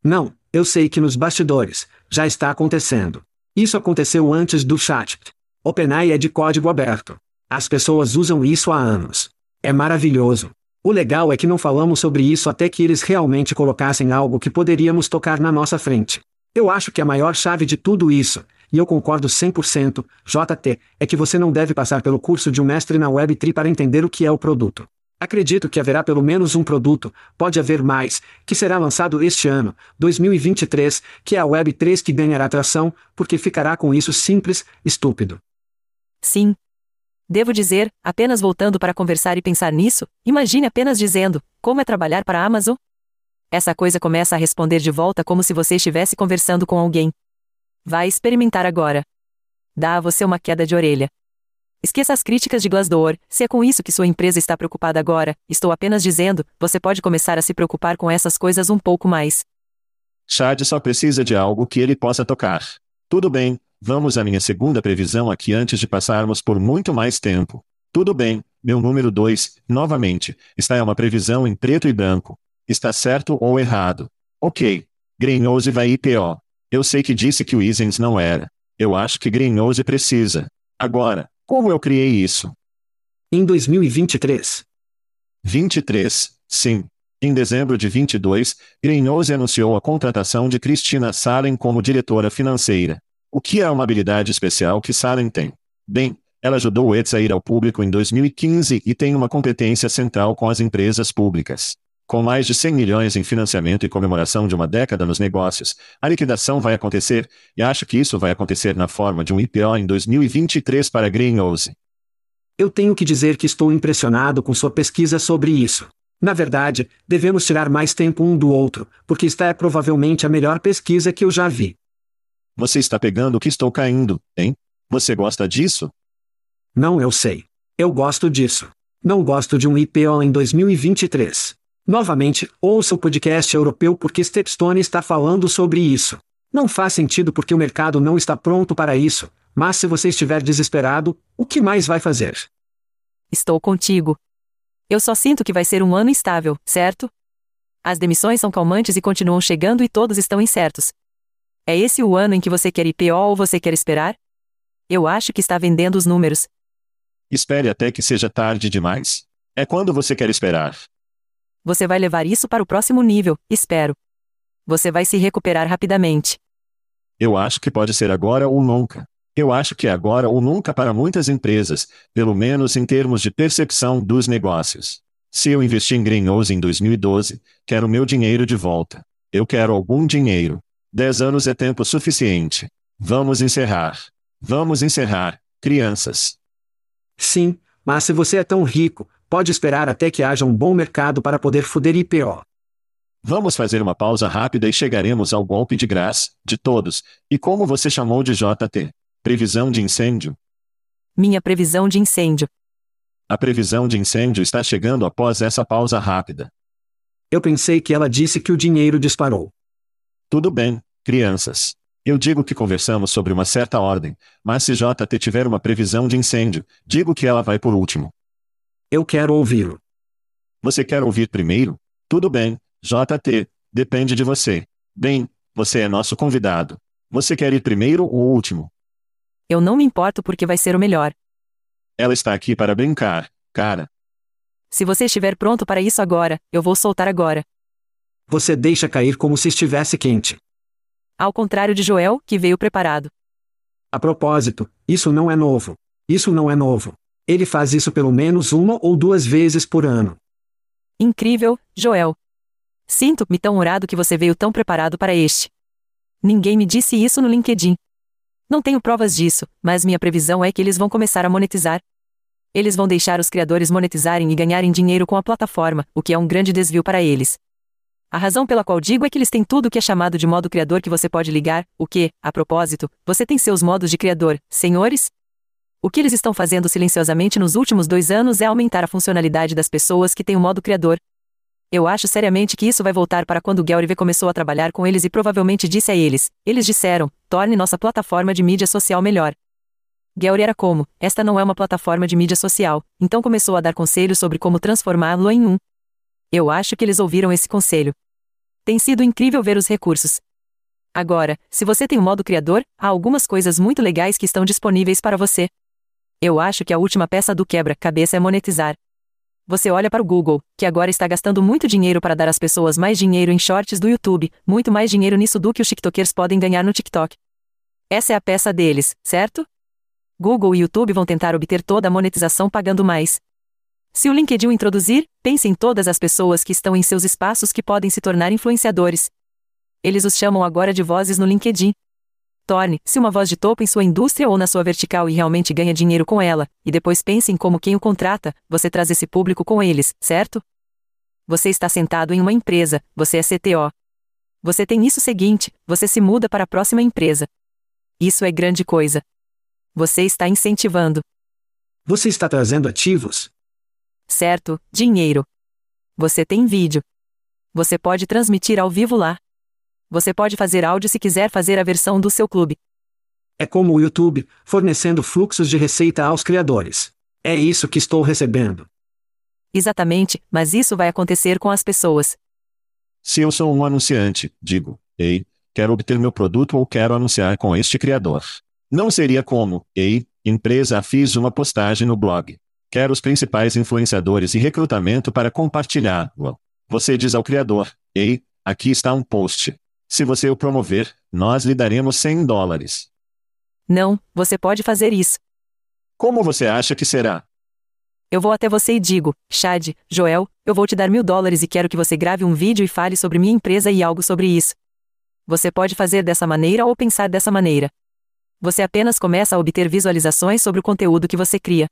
Não, eu sei que nos bastidores, já está acontecendo. Isso aconteceu antes do chat. OpenAI é de código aberto. As pessoas usam isso há anos. É maravilhoso. O legal é que não falamos sobre isso até que eles realmente colocassem algo que poderíamos tocar na nossa frente. Eu acho que a maior chave de tudo isso, e eu concordo 100%, JT, é que você não deve passar pelo curso de um mestre na Web3 para entender o que é o produto. Acredito que haverá pelo menos um produto, pode haver mais, que será lançado este ano, 2023, que é a Web3 que ganhará tração, porque ficará com isso simples, estúpido. Sim. Devo dizer, apenas voltando para conversar e pensar nisso, imagine apenas dizendo: como é trabalhar para a Amazon? Essa coisa começa a responder de volta como se você estivesse conversando com alguém. Vai experimentar agora. Dá a você uma queda de orelha. Esqueça as críticas de Glassdoor, se é com isso que sua empresa está preocupada agora, estou apenas dizendo, você pode começar a se preocupar com essas coisas um pouco mais. Chad só precisa de algo que ele possa tocar. Tudo bem, vamos à minha segunda previsão aqui antes de passarmos por muito mais tempo. Tudo bem, meu número 2, novamente, está é uma previsão em preto e branco. Está certo ou errado? Ok. Greenhouse vai IPO. Eu sei que disse que o Isens não era. Eu acho que Greenhouse precisa. Agora, como eu criei isso? Em 2023. 23, sim. Em dezembro de 22, Greenhouse anunciou a contratação de Cristina Salen como diretora financeira. O que é uma habilidade especial que Salen tem? Bem, ela ajudou o ETS a ir ao público em 2015 e tem uma competência central com as empresas públicas. Com mais de 100 milhões em financiamento e comemoração de uma década nos negócios, a liquidação vai acontecer, e acho que isso vai acontecer na forma de um IPO em 2023 para Greenhouse. Eu tenho que dizer que estou impressionado com sua pesquisa sobre isso. Na verdade, devemos tirar mais tempo um do outro, porque esta é provavelmente a melhor pesquisa que eu já vi. Você está pegando o que estou caindo, hein? Você gosta disso? Não, eu sei. Eu gosto disso. Não gosto de um IPO em 2023. Novamente, ouça o podcast europeu porque Stepstone está falando sobre isso. Não faz sentido porque o mercado não está pronto para isso, mas se você estiver desesperado, o que mais vai fazer? Estou contigo. Eu só sinto que vai ser um ano instável, certo? As demissões são calmantes e continuam chegando e todos estão incertos. É esse o ano em que você quer IPO ou você quer esperar? Eu acho que está vendendo os números. Espere até que seja tarde demais. É quando você quer esperar. Você vai levar isso para o próximo nível, espero. Você vai se recuperar rapidamente. Eu acho que pode ser agora ou nunca. Eu acho que é agora ou nunca para muitas empresas, pelo menos em termos de percepção dos negócios. Se eu investi em Greenhouse em 2012, quero meu dinheiro de volta. Eu quero algum dinheiro. Dez anos é tempo suficiente. Vamos encerrar. Vamos encerrar, crianças. Sim, mas se você é tão rico, pode esperar até que haja um bom mercado para poder foder IPO. Vamos fazer uma pausa rápida e chegaremos ao golpe de graça, de todos, e como você chamou de JT? Previsão de incêndio? Minha previsão de incêndio. A previsão de incêndio está chegando após essa pausa rápida. Eu pensei que ela disse que o dinheiro disparou. Tudo bem, crianças. Eu digo que conversamos sobre uma certa ordem, mas se JT tiver uma previsão de incêndio, digo que ela vai por último. Eu quero ouvi-lo. Você quer ouvir primeiro? Tudo bem, JT, depende de você. Bem, você é nosso convidado. Você quer ir primeiro ou último? Eu não me importo porque vai ser o melhor. Ela está aqui para brincar, cara. Se você estiver pronto para isso agora, eu vou soltar agora. Você deixa cair como se estivesse quente. Ao contrário de Joel, que veio preparado. A propósito, isso não é novo. Isso não é novo. Ele faz isso pelo menos uma ou duas vezes por ano. Incrível, Joel. Sinto-me tão honrado que você veio tão preparado para este. Ninguém me disse isso no LinkedIn. Não tenho provas disso, mas minha previsão é que eles vão começar a monetizar. Eles vão deixar os criadores monetizarem e ganharem dinheiro com a plataforma, o que é um grande desvio para eles. A razão pela qual digo é que eles têm tudo o que é chamado de modo criador que você pode ligar, o que, a propósito, você tem seus modos de criador, senhores? O que eles estão fazendo silenciosamente nos últimos dois anos é aumentar a funcionalidade das pessoas que têm o modo criador. Eu acho seriamente que isso vai voltar para quando Gelrive começou a trabalhar com eles e provavelmente disse a eles: eles disseram, torne nossa plataforma de mídia social melhor. Gelry era como, esta não é uma plataforma de mídia social, então começou a dar conselhos sobre como transformá-lo em um. Eu acho que eles ouviram esse conselho. Tem sido incrível ver os recursos. Agora, se você tem um modo criador, há algumas coisas muito legais que estão disponíveis para você. Eu acho que a última peça do quebra-cabeça é monetizar. Você olha para o Google, que agora está gastando muito dinheiro para dar às pessoas mais dinheiro em shorts do YouTube, muito mais dinheiro nisso do que os TikTokers podem ganhar no TikTok. Essa é a peça deles, certo? Google e YouTube vão tentar obter toda a monetização pagando mais. Se o LinkedIn introduzir, pense em todas as pessoas que estão em seus espaços que podem se tornar influenciadores. Eles os chamam agora de vozes no LinkedIn. Torne-se uma voz de topo em sua indústria ou na sua vertical e realmente ganha dinheiro com ela, e depois pense em como quem o contrata, você traz esse público com eles, certo? Você está sentado em uma empresa, você é CTO. Você tem isso seguinte, você se muda para a próxima empresa. Isso é grande coisa. Você está incentivando. Você está trazendo ativos? Certo, dinheiro. Você tem vídeo. Você pode transmitir ao vivo lá. Você pode fazer áudio se quiser fazer a versão do seu clube. É como o YouTube, fornecendo fluxos de receita aos criadores. É isso que estou recebendo. Exatamente, mas isso vai acontecer com as pessoas. Se eu sou um anunciante, digo, ei, quero obter meu produto ou quero anunciar com este criador. Não seria como, ei, empresa, fiz uma postagem no blog. Quero os principais influenciadores e recrutamento para compartilhá-lo. Você diz ao criador: Ei, aqui está um post. Se você o promover, nós lhe daremos 100 dólares. Não, você pode fazer isso. Como você acha que será? Eu vou até você e digo: Chad, Joel, eu vou te dar mil dólares e quero que você grave um vídeo e fale sobre minha empresa e algo sobre isso. Você pode fazer dessa maneira ou pensar dessa maneira. Você apenas começa a obter visualizações sobre o conteúdo que você cria.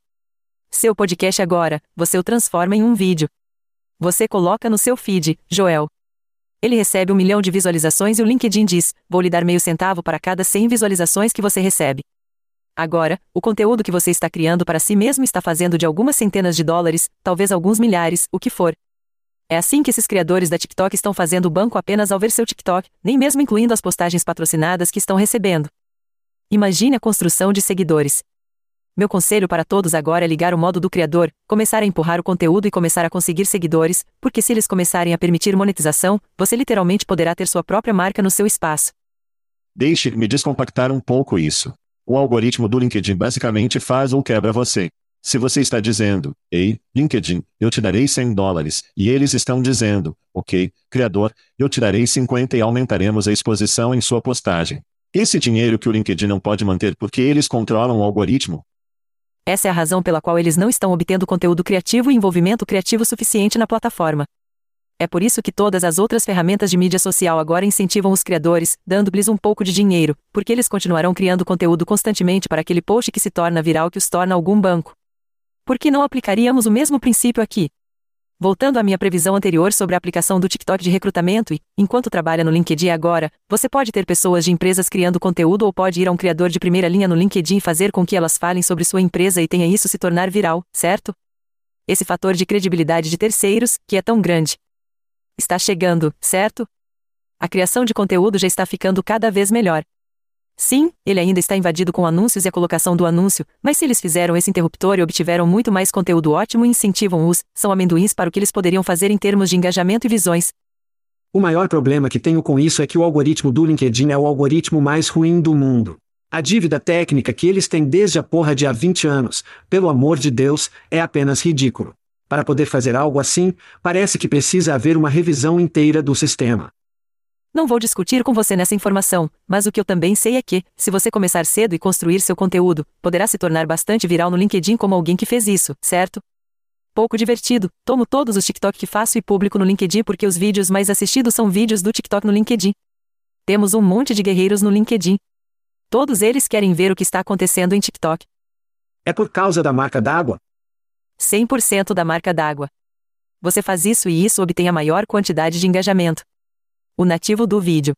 Seu podcast agora, você o transforma em um vídeo. Você coloca no seu feed, Joel. Ele recebe um milhão de visualizações e o LinkedIn diz: Vou lhe dar meio centavo para cada 100 visualizações que você recebe. Agora, o conteúdo que você está criando para si mesmo está fazendo de algumas centenas de dólares, talvez alguns milhares, o que for. É assim que esses criadores da TikTok estão fazendo o banco apenas ao ver seu TikTok, nem mesmo incluindo as postagens patrocinadas que estão recebendo. Imagine a construção de seguidores. Meu conselho para todos agora é ligar o modo do criador, começar a empurrar o conteúdo e começar a conseguir seguidores, porque se eles começarem a permitir monetização, você literalmente poderá ter sua própria marca no seu espaço. Deixe-me descompactar um pouco isso. O algoritmo do LinkedIn basicamente faz ou quebra você. Se você está dizendo, ei, LinkedIn, eu te darei 100 dólares, e eles estão dizendo, ok, criador, eu te darei 50 e aumentaremos a exposição em sua postagem. Esse dinheiro que o LinkedIn não pode manter porque eles controlam o algoritmo, essa é a razão pela qual eles não estão obtendo conteúdo criativo e envolvimento criativo suficiente na plataforma. É por isso que todas as outras ferramentas de mídia social agora incentivam os criadores, dando-lhes um pouco de dinheiro, porque eles continuarão criando conteúdo constantemente para aquele post que se torna viral que os torna algum banco. Por que não aplicaríamos o mesmo princípio aqui? Voltando à minha previsão anterior sobre a aplicação do TikTok de recrutamento e, enquanto trabalha no LinkedIn agora, você pode ter pessoas de empresas criando conteúdo ou pode ir a um criador de primeira linha no LinkedIn e fazer com que elas falem sobre sua empresa e tenha isso se tornar viral, certo? Esse fator de credibilidade de terceiros, que é tão grande. Está chegando, certo? A criação de conteúdo já está ficando cada vez melhor. Sim, ele ainda está invadido com anúncios e a colocação do anúncio, mas se eles fizeram esse interruptor e obtiveram muito mais conteúdo ótimo e incentivam-os, são amendoins para o que eles poderiam fazer em termos de engajamento e visões. O maior problema que tenho com isso é que o algoritmo do LinkedIn é o algoritmo mais ruim do mundo. A dívida técnica que eles têm desde a porra de há 20 anos, pelo amor de Deus, é apenas ridículo. Para poder fazer algo assim, parece que precisa haver uma revisão inteira do sistema. Não vou discutir com você nessa informação, mas o que eu também sei é que, se você começar cedo e construir seu conteúdo, poderá se tornar bastante viral no LinkedIn como alguém que fez isso, certo? Pouco divertido, tomo todos os TikTok que faço e publico no LinkedIn porque os vídeos mais assistidos são vídeos do TikTok no LinkedIn. Temos um monte de guerreiros no LinkedIn. Todos eles querem ver o que está acontecendo em TikTok. É por causa da marca d'água? 100% da marca d'água. Você faz isso e isso obtém a maior quantidade de engajamento. O nativo do vídeo.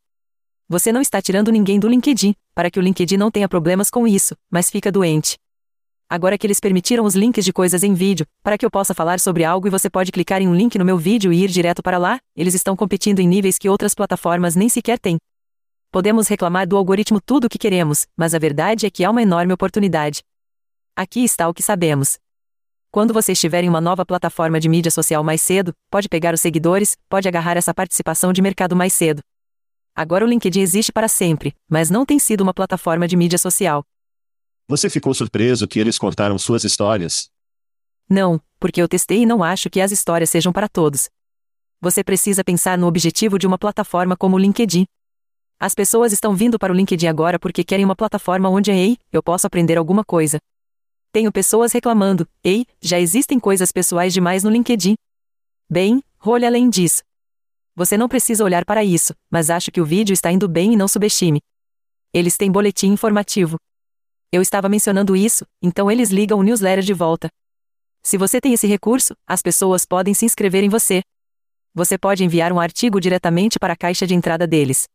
Você não está tirando ninguém do LinkedIn, para que o LinkedIn não tenha problemas com isso, mas fica doente. Agora que eles permitiram os links de coisas em vídeo, para que eu possa falar sobre algo e você pode clicar em um link no meu vídeo e ir direto para lá, eles estão competindo em níveis que outras plataformas nem sequer têm. Podemos reclamar do algoritmo tudo o que queremos, mas a verdade é que há uma enorme oportunidade. Aqui está o que sabemos. Quando você estiver em uma nova plataforma de mídia social mais cedo, pode pegar os seguidores, pode agarrar essa participação de mercado mais cedo. Agora o LinkedIn existe para sempre, mas não tem sido uma plataforma de mídia social. Você ficou surpreso que eles cortaram suas histórias? Não, porque eu testei e não acho que as histórias sejam para todos. Você precisa pensar no objetivo de uma plataforma como o LinkedIn. As pessoas estão vindo para o LinkedIn agora porque querem uma plataforma onde, ei, eu posso aprender alguma coisa. Tenho pessoas reclamando, ei, já existem coisas pessoais demais no LinkedIn. Bem, role além disso. Você não precisa olhar para isso, mas acho que o vídeo está indo bem e não subestime. Eles têm boletim informativo. Eu estava mencionando isso, então eles ligam o newsletter de volta. Se você tem esse recurso, as pessoas podem se inscrever em você. Você pode enviar um artigo diretamente para a caixa de entrada deles.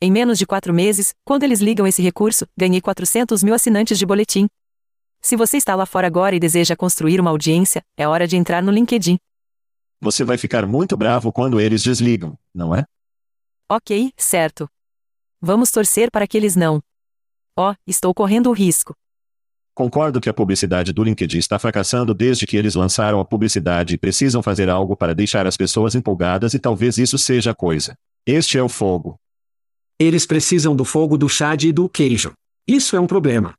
Em menos de quatro meses, quando eles ligam esse recurso, ganhei 400 mil assinantes de boletim. Se você está lá fora agora e deseja construir uma audiência, é hora de entrar no LinkedIn. Você vai ficar muito bravo quando eles desligam, não é? Ok, certo. Vamos torcer para que eles não. Oh, estou correndo o risco. Concordo que a publicidade do LinkedIn está fracassando desde que eles lançaram a publicidade e precisam fazer algo para deixar as pessoas empolgadas e talvez isso seja a coisa. Este é o fogo. Eles precisam do fogo do chá e do queijo. Isso é um problema.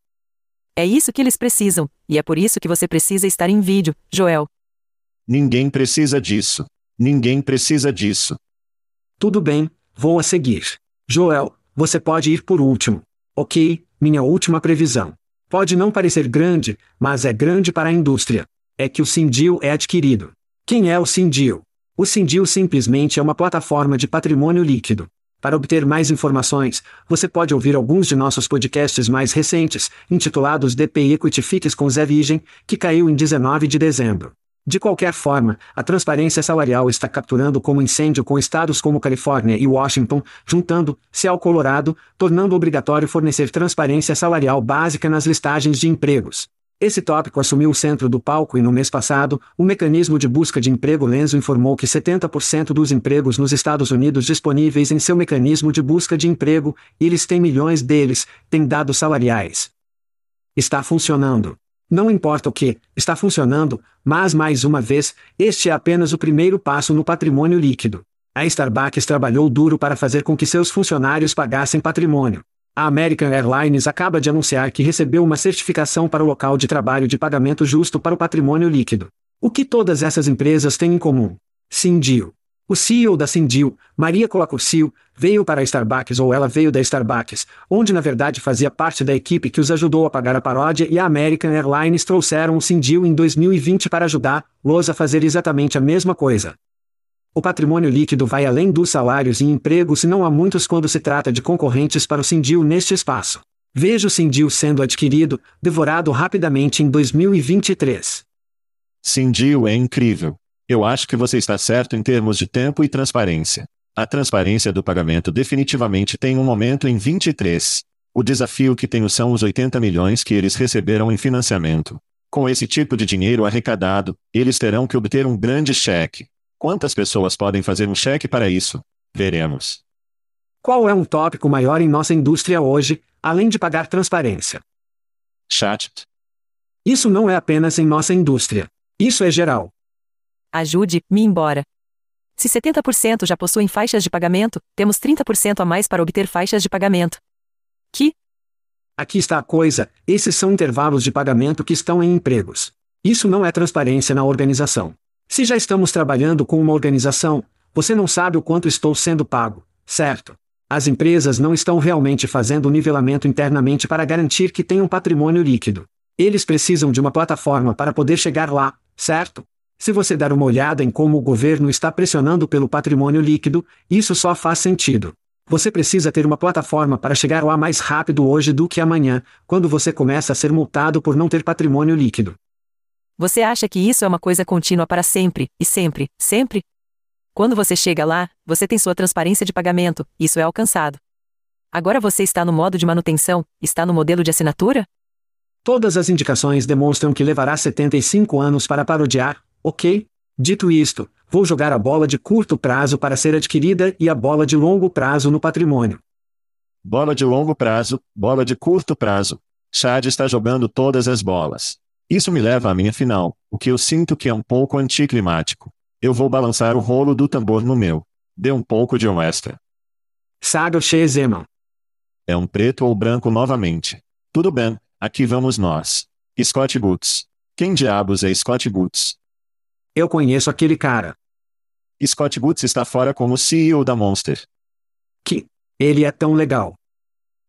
É isso que eles precisam, e é por isso que você precisa estar em vídeo, Joel. Ninguém precisa disso. Ninguém precisa disso. Tudo bem, vou a seguir. Joel, você pode ir por último. Ok, minha última previsão. Pode não parecer grande, mas é grande para a indústria. É que o Sindil é adquirido. Quem é o Sindil? O Sindil simplesmente é uma plataforma de patrimônio líquido. Para obter mais informações, você pode ouvir alguns de nossos podcasts mais recentes, intitulados DP Equity Fix com Zé Vigem, que caiu em 19 de dezembro. De qualquer forma, a transparência salarial está capturando como incêndio com estados como Califórnia e Washington, juntando-se ao Colorado, tornando obrigatório fornecer transparência salarial básica nas listagens de empregos. Esse tópico assumiu o centro do palco e no mês passado, o mecanismo de busca de emprego Lenzo informou que 70% dos empregos nos Estados Unidos disponíveis em seu mecanismo de busca de emprego, e eles têm milhões deles, têm dados salariais. Está funcionando. Não importa o que, está funcionando, mas mais uma vez, este é apenas o primeiro passo no patrimônio líquido. A Starbucks trabalhou duro para fazer com que seus funcionários pagassem patrimônio. A American Airlines acaba de anunciar que recebeu uma certificação para o local de trabalho de pagamento justo para o patrimônio líquido. O que todas essas empresas têm em comum? Sindio. O CEO da Sindil, Maria Colacurcio, veio para a Starbucks ou ela veio da Starbucks, onde na verdade fazia parte da equipe que os ajudou a pagar a paródia e a American Airlines trouxeram o Sindil em 2020 para ajudar-los a fazer exatamente a mesma coisa. O patrimônio líquido vai além dos salários e empregos e não há muitos quando se trata de concorrentes para o Sindil neste espaço. Veja o Sindil sendo adquirido, devorado rapidamente em 2023. Sindil é incrível. Eu acho que você está certo em termos de tempo e transparência. A transparência do pagamento definitivamente tem um momento em 23. O desafio que tenho são os 80 milhões que eles receberam em financiamento. Com esse tipo de dinheiro arrecadado, eles terão que obter um grande cheque. Quantas pessoas podem fazer um cheque para isso? Veremos. Qual é um tópico maior em nossa indústria hoje, além de pagar transparência? Chat. Isso não é apenas em nossa indústria. Isso é geral. Ajude-me embora. Se 70% já possuem faixas de pagamento, temos 30% a mais para obter faixas de pagamento. Que? Aqui está a coisa: esses são intervalos de pagamento que estão em empregos. Isso não é transparência na organização. Se já estamos trabalhando com uma organização, você não sabe o quanto estou sendo pago, certo? As empresas não estão realmente fazendo o nivelamento internamente para garantir que tenham patrimônio líquido. Eles precisam de uma plataforma para poder chegar lá, certo? Se você dar uma olhada em como o governo está pressionando pelo patrimônio líquido, isso só faz sentido. Você precisa ter uma plataforma para chegar lá mais rápido hoje do que amanhã, quando você começa a ser multado por não ter patrimônio líquido. Você acha que isso é uma coisa contínua para sempre, e sempre, sempre? Quando você chega lá, você tem sua transparência de pagamento, isso é alcançado. Agora você está no modo de manutenção, está no modelo de assinatura? Todas as indicações demonstram que levará 75 anos para parodiar, ok? Dito isto, vou jogar a bola de curto prazo para ser adquirida e a bola de longo prazo no patrimônio. Bola de longo prazo, bola de curto prazo. Chad está jogando todas as bolas. Isso me leva à minha final, o que eu sinto que é um pouco anticlimático. Eu vou balançar o rolo do tambor no meu. Dê um pouco de um extra. Saga Shezeman. É um preto ou branco novamente. Tudo bem, aqui vamos nós. Scott Boots. Quem diabos é Scott Boots? Eu conheço aquele cara. Scott Boots está fora como CEO da Monster. Que? Ele é tão legal.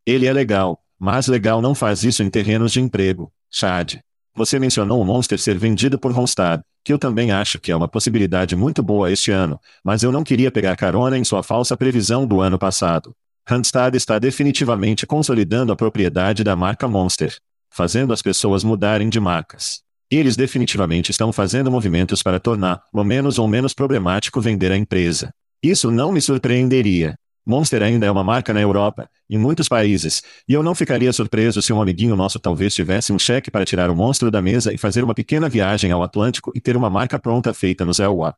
Ele é legal, mas legal não faz isso em terrenos de emprego, Chad. Você mencionou o Monster ser vendido por Ronstar, que eu também acho que é uma possibilidade muito boa este ano, mas eu não queria pegar carona em sua falsa previsão do ano passado. Randstad está definitivamente consolidando a propriedade da marca Monster, fazendo as pessoas mudarem de marcas. Eles definitivamente estão fazendo movimentos para tornar, o menos ou menos problemático vender a empresa. Isso não me surpreenderia. Monster ainda é uma marca na Europa, em muitos países, e eu não ficaria surpreso se um amiguinho nosso talvez tivesse um cheque para tirar o monstro da mesa e fazer uma pequena viagem ao Atlântico e ter uma marca pronta feita no Zelwa.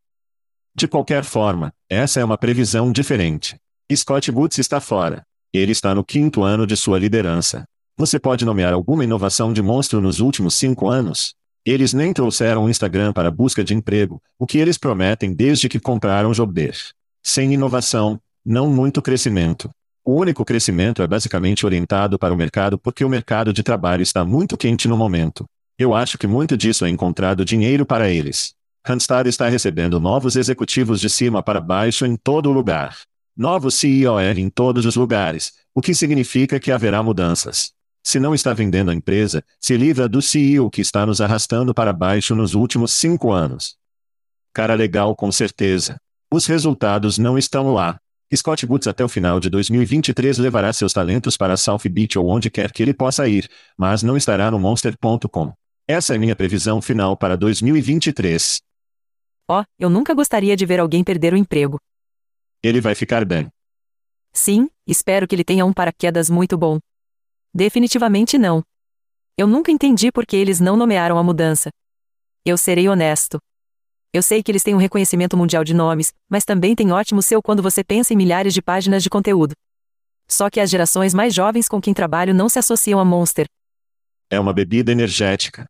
De qualquer forma, essa é uma previsão diferente. Scott Boots está fora. Ele está no quinto ano de sua liderança. Você pode nomear alguma inovação de monstro nos últimos cinco anos? Eles nem trouxeram o Instagram para busca de emprego, o que eles prometem desde que compraram Jobber. Sem inovação, não muito crescimento. O único crescimento é basicamente orientado para o mercado porque o mercado de trabalho está muito quente no momento. Eu acho que muito disso é encontrado dinheiro para eles. Randstad está recebendo novos executivos de cima para baixo em todo lugar. Novos CEOs em todos os lugares, o que significa que haverá mudanças. Se não está vendendo a empresa, se livra do CEO que está nos arrastando para baixo nos últimos cinco anos. Cara legal com certeza. Os resultados não estão lá. Scott Boots até o final de 2023 levará seus talentos para South Beach ou onde quer que ele possa ir, mas não estará no Monster.com. Essa é minha previsão final para 2023. Ó, oh, eu nunca gostaria de ver alguém perder o emprego. Ele vai ficar bem. Sim, espero que ele tenha um paraquedas muito bom. Definitivamente não. Eu nunca entendi por que eles não nomearam a mudança. Eu serei honesto. Eu sei que eles têm um reconhecimento mundial de nomes, mas também tem ótimo seu quando você pensa em milhares de páginas de conteúdo. Só que as gerações mais jovens com quem trabalho não se associam a Monster. É uma bebida energética.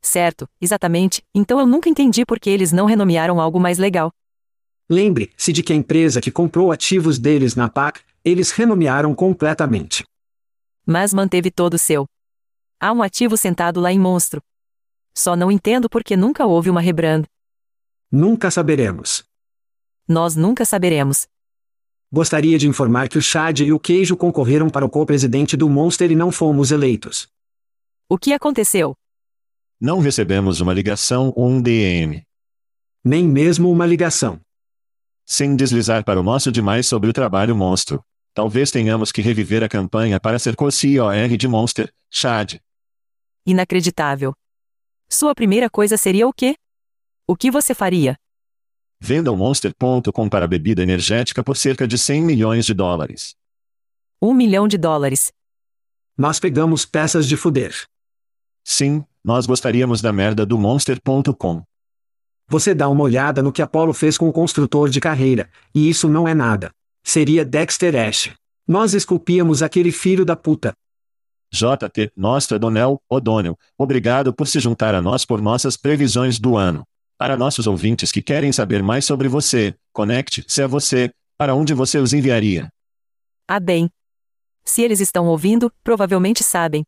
Certo, exatamente, então eu nunca entendi por que eles não renomearam algo mais legal. Lembre-se de que a empresa que comprou ativos deles na PAC, eles renomearam completamente. Mas manteve todo o seu. Há um ativo sentado lá em Monstro. Só não entendo por que nunca houve uma rebrand. Nunca saberemos. Nós nunca saberemos. Gostaria de informar que o Chad e o Queijo concorreram para o co-presidente do Monster e não fomos eleitos. O que aconteceu? Não recebemos uma ligação ou um DM. Nem mesmo uma ligação. Sem deslizar para o nosso demais sobre o trabalho monstro. Talvez tenhamos que reviver a campanha para ser co-COR de Monster, Chad. Inacreditável. Sua primeira coisa seria o quê? O que você faria? Venda o Monster.com para bebida energética por cerca de 100 milhões de dólares. Um milhão de dólares. Nós pegamos peças de fuder. Sim, nós gostaríamos da merda do Monster.com. Você dá uma olhada no que Apollo fez com o construtor de carreira, e isso não é nada. Seria Dexter Ash. Nós esculpíamos aquele filho da puta. JT, Nostra Donel, O'Donnell, obrigado por se juntar a nós por nossas previsões do ano. Para nossos ouvintes que querem saber mais sobre você, conecte-se a você. Para onde você os enviaria? Ah, bem. Se eles estão ouvindo, provavelmente sabem.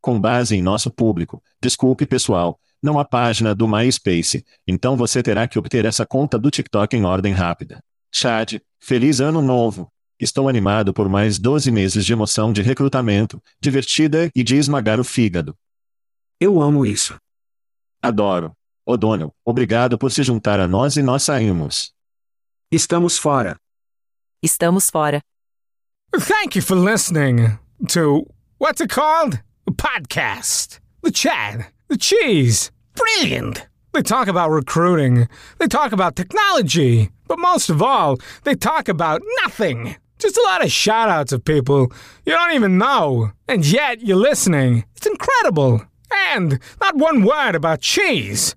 Com base em nosso público, desculpe pessoal, não há página do MySpace, então você terá que obter essa conta do TikTok em ordem rápida. Chad, feliz ano novo! Estou animado por mais 12 meses de emoção de recrutamento, divertida e de esmagar o fígado. Eu amo isso. Adoro. O'Donnell, obrigado por se juntar a nós e nós saímos. Estamos fora. Estamos fora. Thank you for listening to what's it called? A podcast. The Chad, the Cheese, brilliant. They talk about recruiting, they talk about technology, but most of all, they talk about nothing. Just a lot of shout outs of people you don't even know, and yet you're listening. It's incredible. And not one word about cheese.